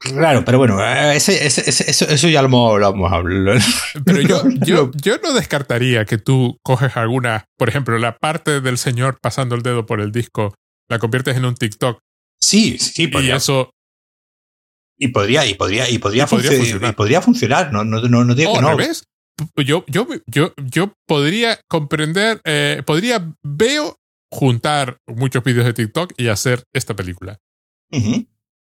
Speaker 2: Claro, pero bueno, ese, ese, eso, ya lo hemos, hablado.
Speaker 1: Pero yo, yo, yo no descartaría que tú coges alguna, por ejemplo, la parte del señor pasando el dedo por el disco, la conviertes en un TikTok.
Speaker 2: Sí, sí, podría.
Speaker 1: Y eso.
Speaker 2: Y podría, y podría, y podría, funcionar. Y podría funcionar. No, no, no, no digo que no.
Speaker 1: Revés. Yo, yo, yo, yo podría comprender, eh, podría, veo juntar muchos vídeos de TikTok y hacer esta película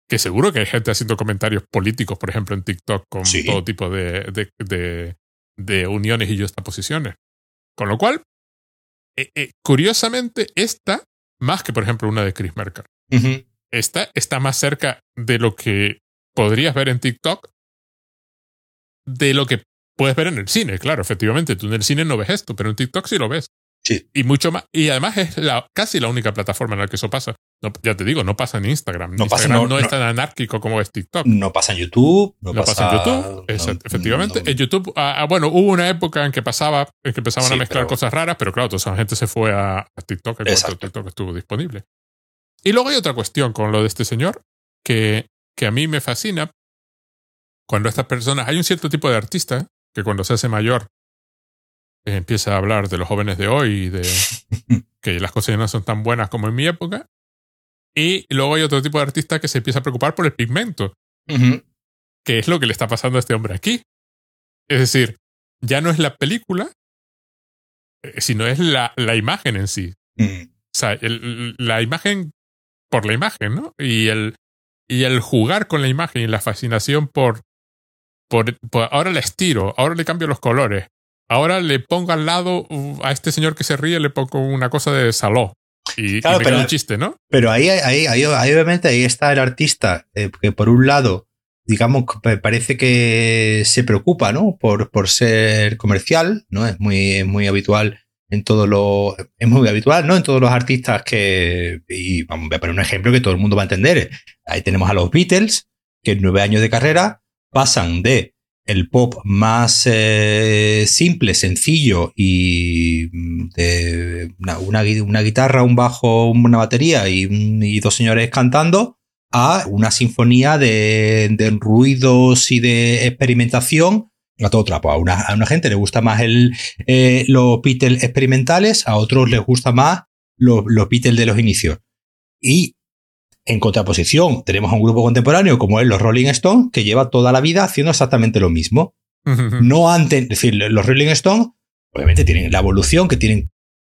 Speaker 1: que seguro que hay gente haciendo comentarios políticos, por ejemplo, en TikTok con todo tipo de, de, de, uniones y posiciones. Con lo cual, eh, eh, curiosamente, esta, más que por ejemplo una de Chris Merker, esta está más cerca de lo que podrías ver en TikTok de lo que puedes ver en el cine. Claro, efectivamente, tú en el cine no ves esto, pero en TikTok sí lo ves.
Speaker 2: Sí.
Speaker 1: Y mucho más. Y además es la, casi la única plataforma en la que eso pasa. Ya te digo, no pasa en Instagram. No, pasa, no, es tan anárquico como es TikTok.
Speaker 2: No pasa en YouTube. No,
Speaker 1: pasa, en YouTube. efectivamente. En YouTube, ah, ah, bueno, hubo una época en que pasaba, en que empezaban a mezclar cosas raras, pero claro, toda esa gente se fue a, TikTok en cuanto TikTok estuvo disponible. Y luego hay otra cuestión con lo de este señor que, que a mí me fascina. Cuando estas personas, hay un cierto tipo de artista que cuando se hace mayor empieza a hablar de los jóvenes de hoy y de que las cosas ya no son tan buenas como en mi época. Y luego hay otro tipo de artista que se empieza a preocupar por el pigmento, que es lo que le está pasando a este hombre aquí. Es decir, ya no es la película, eh, sino es la, la imagen en sí.
Speaker 2: Mm.
Speaker 1: O sea, la imagen por la imagen, ¿no? Y el, y el jugar con la imagen y la fascinación por, por, ahora le estiro, ahora le cambio los colores, ahora le pongo al lado uh, a este señor que se ríe, le pongo una cosa de saló. Y, claro, pero, un chiste, ¿no?
Speaker 2: Pero ahí, ahí, ahí, obviamente ahí está el artista, eh, que por un lado, digamos, parece que se preocupa, ¿no? Por, por ser comercial, ¿no? Es muy, muy habitual en todo lo. Es muy habitual, ¿no? En todos los artistas que. Y vamos a poner un ejemplo que todo el mundo va a entender. Ahí tenemos a los Beatles, que en nueve años de carrera pasan de el pop más eh, simple, sencillo y mm, de una, guitarra, un bajo, una batería y, dos señores cantando a una sinfonía de, ruidos y de experimentación a todo trapo. A una, a una gente le gusta más el, eh, los Beatles experimentales, a otros les gusta más los, los Beatles de los inicios. Y en contraposición, tenemos a un grupo contemporáneo como es los Rolling Stones, que lleva toda la vida haciendo exactamente lo mismo. No antes, es decir, los Rolling Stones, obviamente tienen la evolución que tienen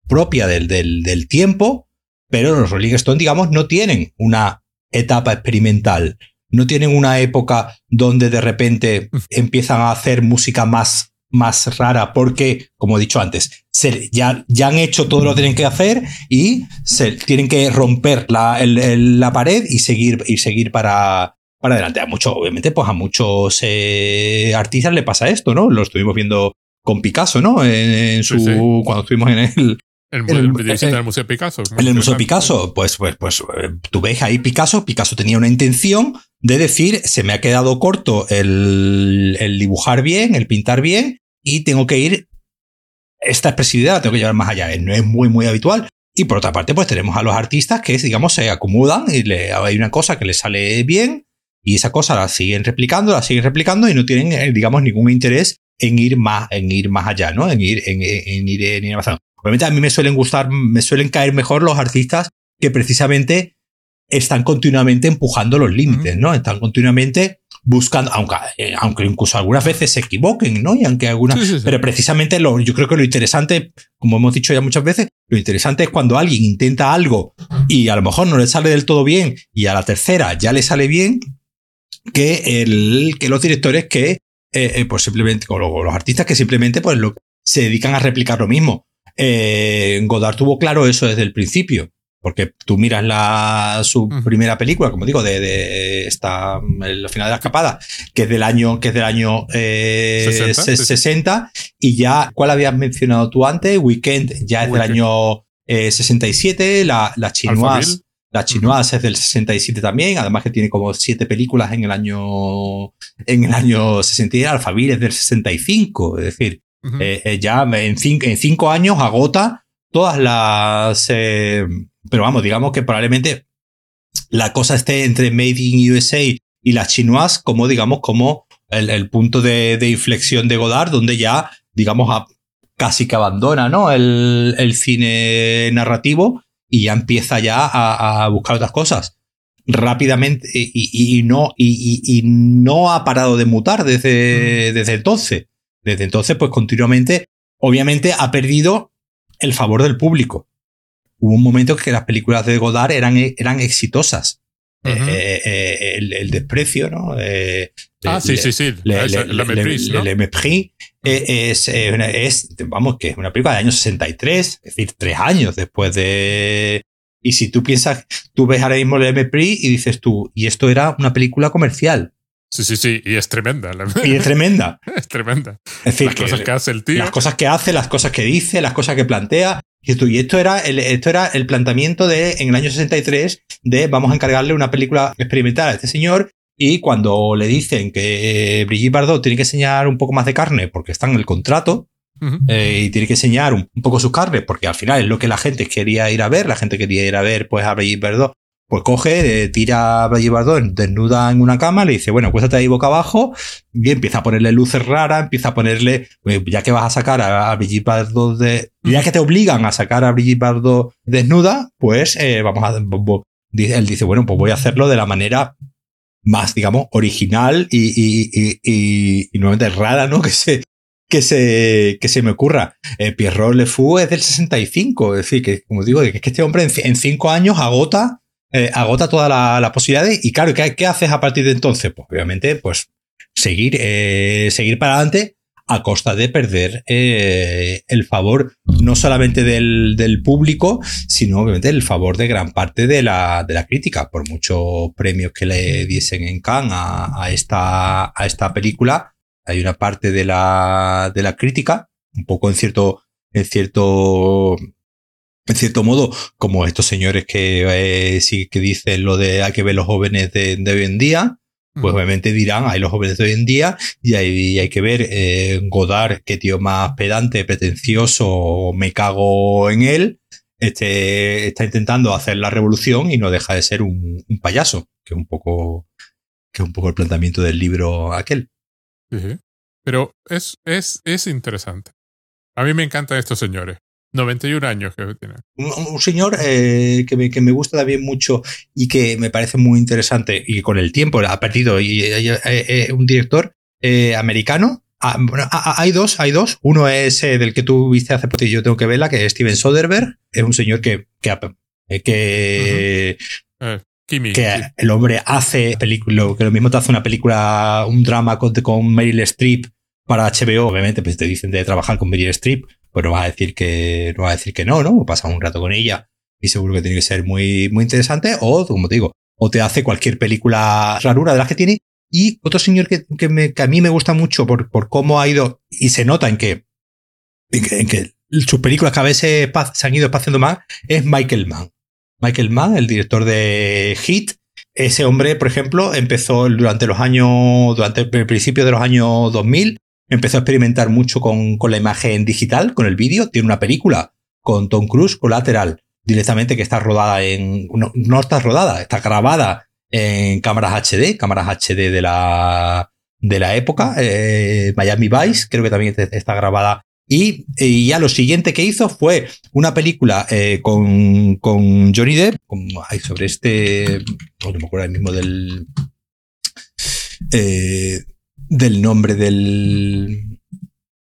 Speaker 2: propia del, del, tiempo, pero los Rolling Stones, digamos, no tienen una etapa experimental, no tienen una época donde de repente empiezan a hacer música más más rara porque, como he dicho antes, se, ya, ya han hecho todo lo que tienen que hacer y se, tienen que romper la, la pared y seguir, y seguir para, para adelante. A muchos, obviamente, pues a muchos eh, artistas le pasa esto, ¿no? Lo estuvimos viendo con Picasso, ¿no? En, su, cuando estuvimos en el,
Speaker 1: el, el, Museo Picasso.
Speaker 2: En el Museo Picasso, pues, pues, pues eh, tú ves ahí Picasso, Picasso tenía una intención de decir, se me ha quedado corto el, el dibujar bien, el pintar bien, y tengo que ir, esta expresividad la tengo que llevar más allá. No es muy, muy habitual. Y por otra parte, pues tenemos a los artistas que, digamos, se acomodan y le, hay una cosa que les sale bien y esa cosa la siguen replicando, la siguen replicando y no tienen, eh, digamos, ningún interés en ir más, en ir más allá, ¿no? En ir, en, en ir, en ir avanzando. Obviamente a mí me suelen gustar, me suelen caer mejor los artistas que precisamente están continuamente empujando los límites, ¿no? Están continuamente buscando, aunque, eh, aunque incluso algunas veces se equivoquen, ¿no? Y aunque algunas, pero precisamente lo, yo creo que lo interesante, como hemos dicho ya muchas veces, lo interesante es cuando alguien intenta algo y a lo mejor no le sale del todo bien y a la tercera ya le sale bien, que el, que los directores que, eh, eh, pues simplemente, o los, artistas que simplemente, pues lo, se dedican a replicar lo mismo. Godard tuvo claro eso desde el principio. Porque tú miras la, su primera película, como digo, de, de esta, el final de la escapada, que es del año, que es del año 60, eh, y ya, ¿cuál habías mencionado tú antes? Weekend ya es del año 67, eh, la, la Chinoise, la Chinoise es del 67 también, además que tiene como siete películas en el año, en el año 60, Alphaville es del 65, es decir, eh, ya en cinco, en cinco años agota todas las pero vamos, digamos que probablemente la cosa esté entre Made in USA y las chinoas como, digamos, como el, punto de, inflexión de Godard, donde ya, digamos, casi que abandona, ¿no? El, cine narrativo y ya empieza ya a, buscar otras cosas rápidamente y, no, y, no ha parado de mutar desde, desde entonces. Desde entonces, pues continuamente, obviamente ha perdido el favor del público hubo un momento que las películas de Godard eran, eran exitosas. Eh, eh, eh, el, desprecio, ¿no?
Speaker 1: ah, sí, sí, sí. Le,
Speaker 2: le, Mépris es, es, vamos, que es una película de año 63, es decir, tres años después de... Y si tú piensas, tú ves ahora mismo Le Mépris y dices tú, y esto era una película comercial.
Speaker 1: Sí, sí, sí, y es tremenda.
Speaker 2: Y es tremenda.
Speaker 1: es tremenda. Es decir, las cosas que hace el tío.
Speaker 2: Las cosas que hace, las cosas que dice, las cosas que plantea. Y esto, era el, esto era el planteamiento de, en el año 63, de vamos a encargarle una película experimental a este señor. Y cuando le dicen que Brigitte Bardot tiene que enseñar un poco más de carne porque está en el contrato, eh, y tiene que enseñar un, poco su carne, porque al final es lo que la gente quería ir a ver. La gente quería ir a ver pues a Brigitte Bardot pues coge, eh, tira a Bardot desnuda en una cama, le dice, bueno, cuéstate ahí boca abajo, y empieza a ponerle luces raras, empieza a ponerle, ya que vas a sacar a, Brigitte Bardot de, ya que te obligan a sacar a Brigitte Bardot desnuda, pues eh, vamos a, él dice, bueno, pues voy a hacerlo de la manera más, digamos, original y, nuevamente rara, ¿no? Que se, que se, que se me ocurra. Eh, Pierrot Le Fou es del 65, es decir, que como digo, que, que este hombre en, en cinco años agota eh, agota todas las posibilidades. Y claro, ¿qué, ¿qué, haces a partir de entonces? Pues obviamente, pues seguir, eh, seguir para adelante a costa de perder eh, el favor no solamente del, del, público, sino obviamente el favor de gran parte de la, de la crítica. Por muchos premios que le diesen en Cannes a, a, esta, a esta película, hay una parte de la, de la crítica, un poco en cierto, en cierto en cierto modo, como estos señores que eh, sí que dicen lo de hay que ver los jóvenes de, de hoy en día, pues obviamente dirán, hay los jóvenes de hoy en día y hay, hay que ver eh, Godard, qué tío más pedante, pretencioso, me cago en él, este, está intentando hacer la revolución y no deja de ser un, payaso, que es un poco que es un poco el planteamiento del libro aquel.
Speaker 1: Pero es, es, es interesante. A mí me encantan estos señores. 91 años que tiene.
Speaker 2: Un, señor eh, que, me, que, me, gusta también mucho y que me parece muy interesante y con el tiempo ha perdido y, un director eh, americano. Ah, hay dos, hay dos. Uno es eh, del que tú viste hace poco y yo tengo que verla, que es Steven Soderbergh. Es un señor que, que, que, que el hombre hace película, que lo mismo te hace una película, un drama con, con Meryl Streep para HBO, obviamente, pues te dicen de trabajar con Meryl Streep, pues no vas a decir que no va a decir que no, ¿no? Pasas un rato con ella y seguro que tiene que ser muy, muy interesante, o como te digo, o te hace cualquier película rarura de las que tiene. Y otro señor que, que, me, que a mí me gusta mucho por, por cómo ha ido, y se nota en que, en que, sus películas cada vez se, se han ido espaciando más, es Michael Mann. Michael Mann, el director de Hit, ese hombre, por ejemplo, empezó durante los años, durante el principio de los años 2000, empezó a experimentar mucho con, con la imagen digital, con el vídeo. Tiene una película con Tom Cruise, Collateral, directamente que está rodada en... No, no está rodada, está grabada en cámaras HD, cámaras HD de la, de la época. Eh, Miami Vice, creo que también está grabada. Y, ya lo siguiente que hizo fue una película eh, con, con Johnny Depp, sobre este, no me acuerdo ahora mismo del, eh, del nombre del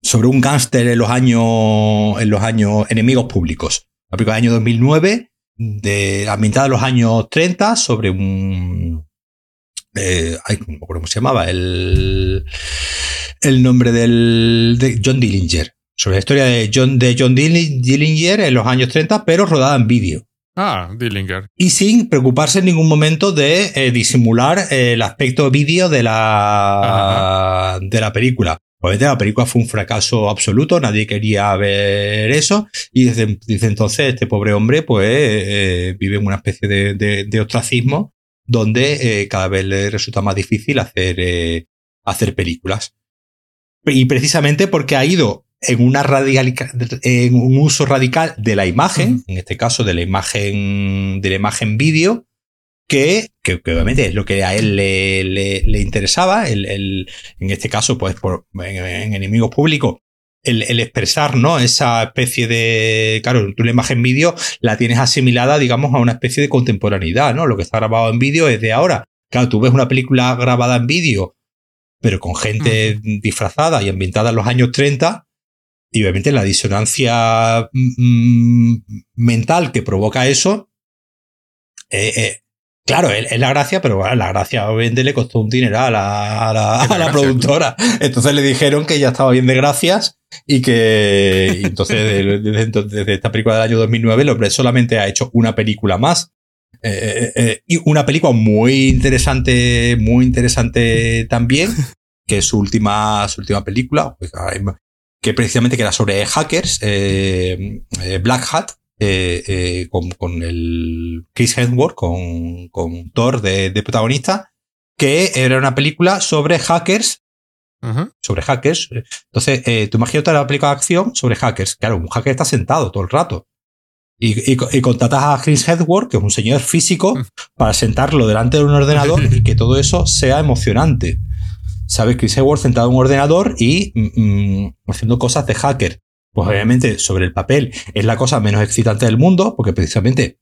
Speaker 2: sobre un gángster en los años en los años enemigos públicos. La película del año 2009 de ambientada en los años 30 sobre un eh, ay, no me acuerdo cómo se llamaba el el nombre del de John Dillinger sobre la historia de John de John Dillinger en los años 30 pero rodada en vídeo
Speaker 1: Ah, Dillinger.
Speaker 2: Y sin preocuparse en ningún momento de eh, disimular eh, el aspecto vídeo de la, de la película. Obviamente la película fue un fracaso absoluto, nadie quería ver eso y desde, entonces este pobre hombre pues eh, vive en una especie de, de, ostracismo donde cada vez le resulta más difícil hacer, hacer películas. Y precisamente porque ha ido en, una radical, en un uso radical de la imagen, en este caso de la imagen, de la imagen vídeo, que, que, obviamente es lo que a él le, le, interesaba, el, el, en este caso, pues por, en, enemigos públicos, el, el, expresar, ¿no? Esa especie de, claro, tú la imagen vídeo la tienes asimilada, digamos, a una especie de contemporaneidad, ¿no? Lo que está grabado en vídeo es de ahora. Claro, tú ves una película grabada en vídeo, pero con gente disfrazada y ambientada en los años 30, y obviamente la disonancia mm, mental que provoca eso, eh, eh, claro, es, la gracia, pero la gracia obviamente le costó un dinero a la, a la, productora. Entonces le dijeron que ya estaba bien de gracias y que entonces desde, esta película del año 2009 el hombre solamente ha hecho una película más. Eh, y una película muy interesante, muy interesante también, que es su última, su última película. Que precisamente que era sobre hackers, eh, eh, Black Hat, eh, con, con, el Chris Hemsworth, con, con Thor de, de, protagonista, que era una película sobre hackers. Sobre hackers. Entonces, eh, tú imagínate la película de acción sobre hackers. Claro, un hacker está sentado todo el rato. Y, y, y contratas a Chris Hemsworth, que es un señor físico, para sentarlo delante de un ordenador y que todo eso sea emocionante. ¿Sabes? Chris Edwards sentado en un ordenador y mm, mm, haciendo cosas de hacker. Pues obviamente sobre el papel es la cosa menos excitante del mundo, porque precisamente...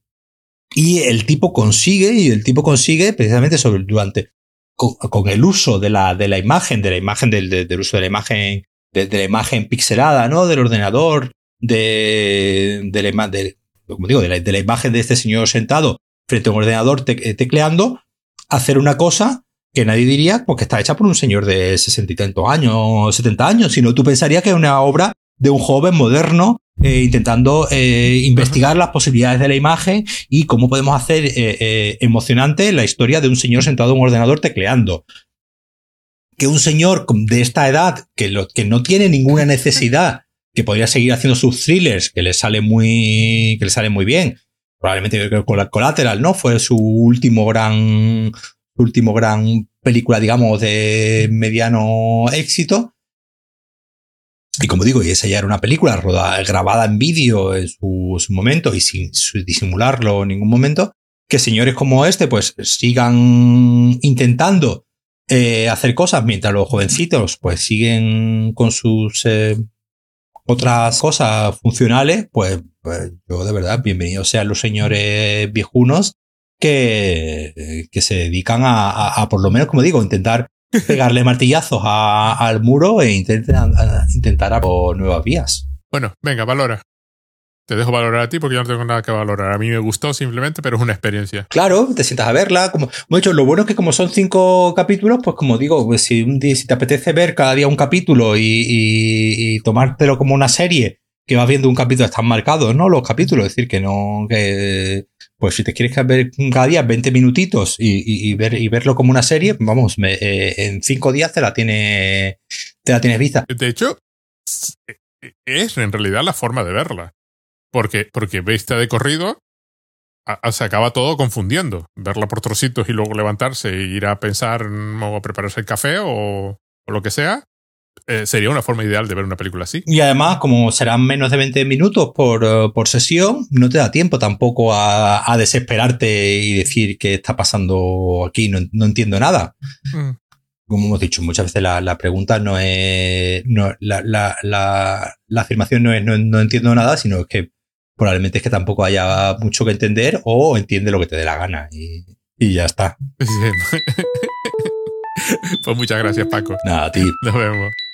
Speaker 2: Y el tipo consigue, y el tipo consigue precisamente sobre, durante, con, el uso de la, de la imagen, de la imagen, del, del uso de la imagen, de, la imagen pixelada, ¿no? Del ordenador, de, de la, de, como digo, de la, de la imagen de este señor sentado frente a un ordenador tecleando, hacer una cosa que nadie diría porque está hecha por un señor de sesenta y tantos años, 70 años, sino tú pensarías que es una obra de un joven moderno eh, intentando eh, investigar las posibilidades de la imagen y cómo podemos hacer eh, emocionante la historia de un señor sentado en un ordenador tecleando. Que un señor de esta edad, que, lo, que no tiene ninguna necesidad, que podría seguir haciendo sus thrillers, que le sale muy, que le sale muy bien, probablemente con la Collateral, ¿no? Fue su último gran, último gran película, digamos, de mediano éxito. Y como digo, y esa ya era una película rodada, grabada en vídeo en su, momento y sin disimularlo en ningún momento, que señores como este pues sigan intentando eh, hacer cosas mientras los jovencitos pues siguen con sus eh, otras cosas funcionales, pues, pues, yo de verdad, bienvenidos sean los señores viejunos que, que se dedican a, por lo menos, como digo, intentar pegarle martillazos al muro e intentar, intentar por nuevas vías.
Speaker 1: Bueno, venga, valora. Te dejo valorar a ti porque yo no tengo nada que valorar. A mí me gustó simplemente, pero es una experiencia.
Speaker 2: Claro, te sientas a verla. Como, hecho, lo bueno es que como son cinco capítulos, pues como digo, pues si, un día, si te apetece ver cada día un capítulo y, y, tomártelo como una serie, que vas viendo un capítulo, están marcados, ¿no? Los capítulos, es decir, que no, que, pues si te quieres ver cada día 20 minutitos y, ver, y verlo como una serie, vamos, eh, en cinco días te la tiene, te la tienes vista.
Speaker 1: De hecho, es en realidad la forma de verla. Porque, porque vista de corrido, se acaba todo confundiendo. Verla por trocitos y luego levantarse e ir a pensar o a prepararse el café o, lo que sea. Eh, sería una forma ideal de ver una película así.
Speaker 2: Y además, como serán menos de 20 minutos por, eh, por sesión, no te da tiempo tampoco a, desesperarte y decir qué está pasando aquí, no, entiendo nada. Mm. Como hemos dicho, muchas veces la, pregunta no es. No, la, la, afirmación no es no, entiendo nada, sino que probablemente es que tampoco haya mucho que entender o entiende lo que te dé la gana y, ya está.
Speaker 1: pues muchas gracias, Paco.
Speaker 2: Nada, a ti.
Speaker 1: Nos vemos.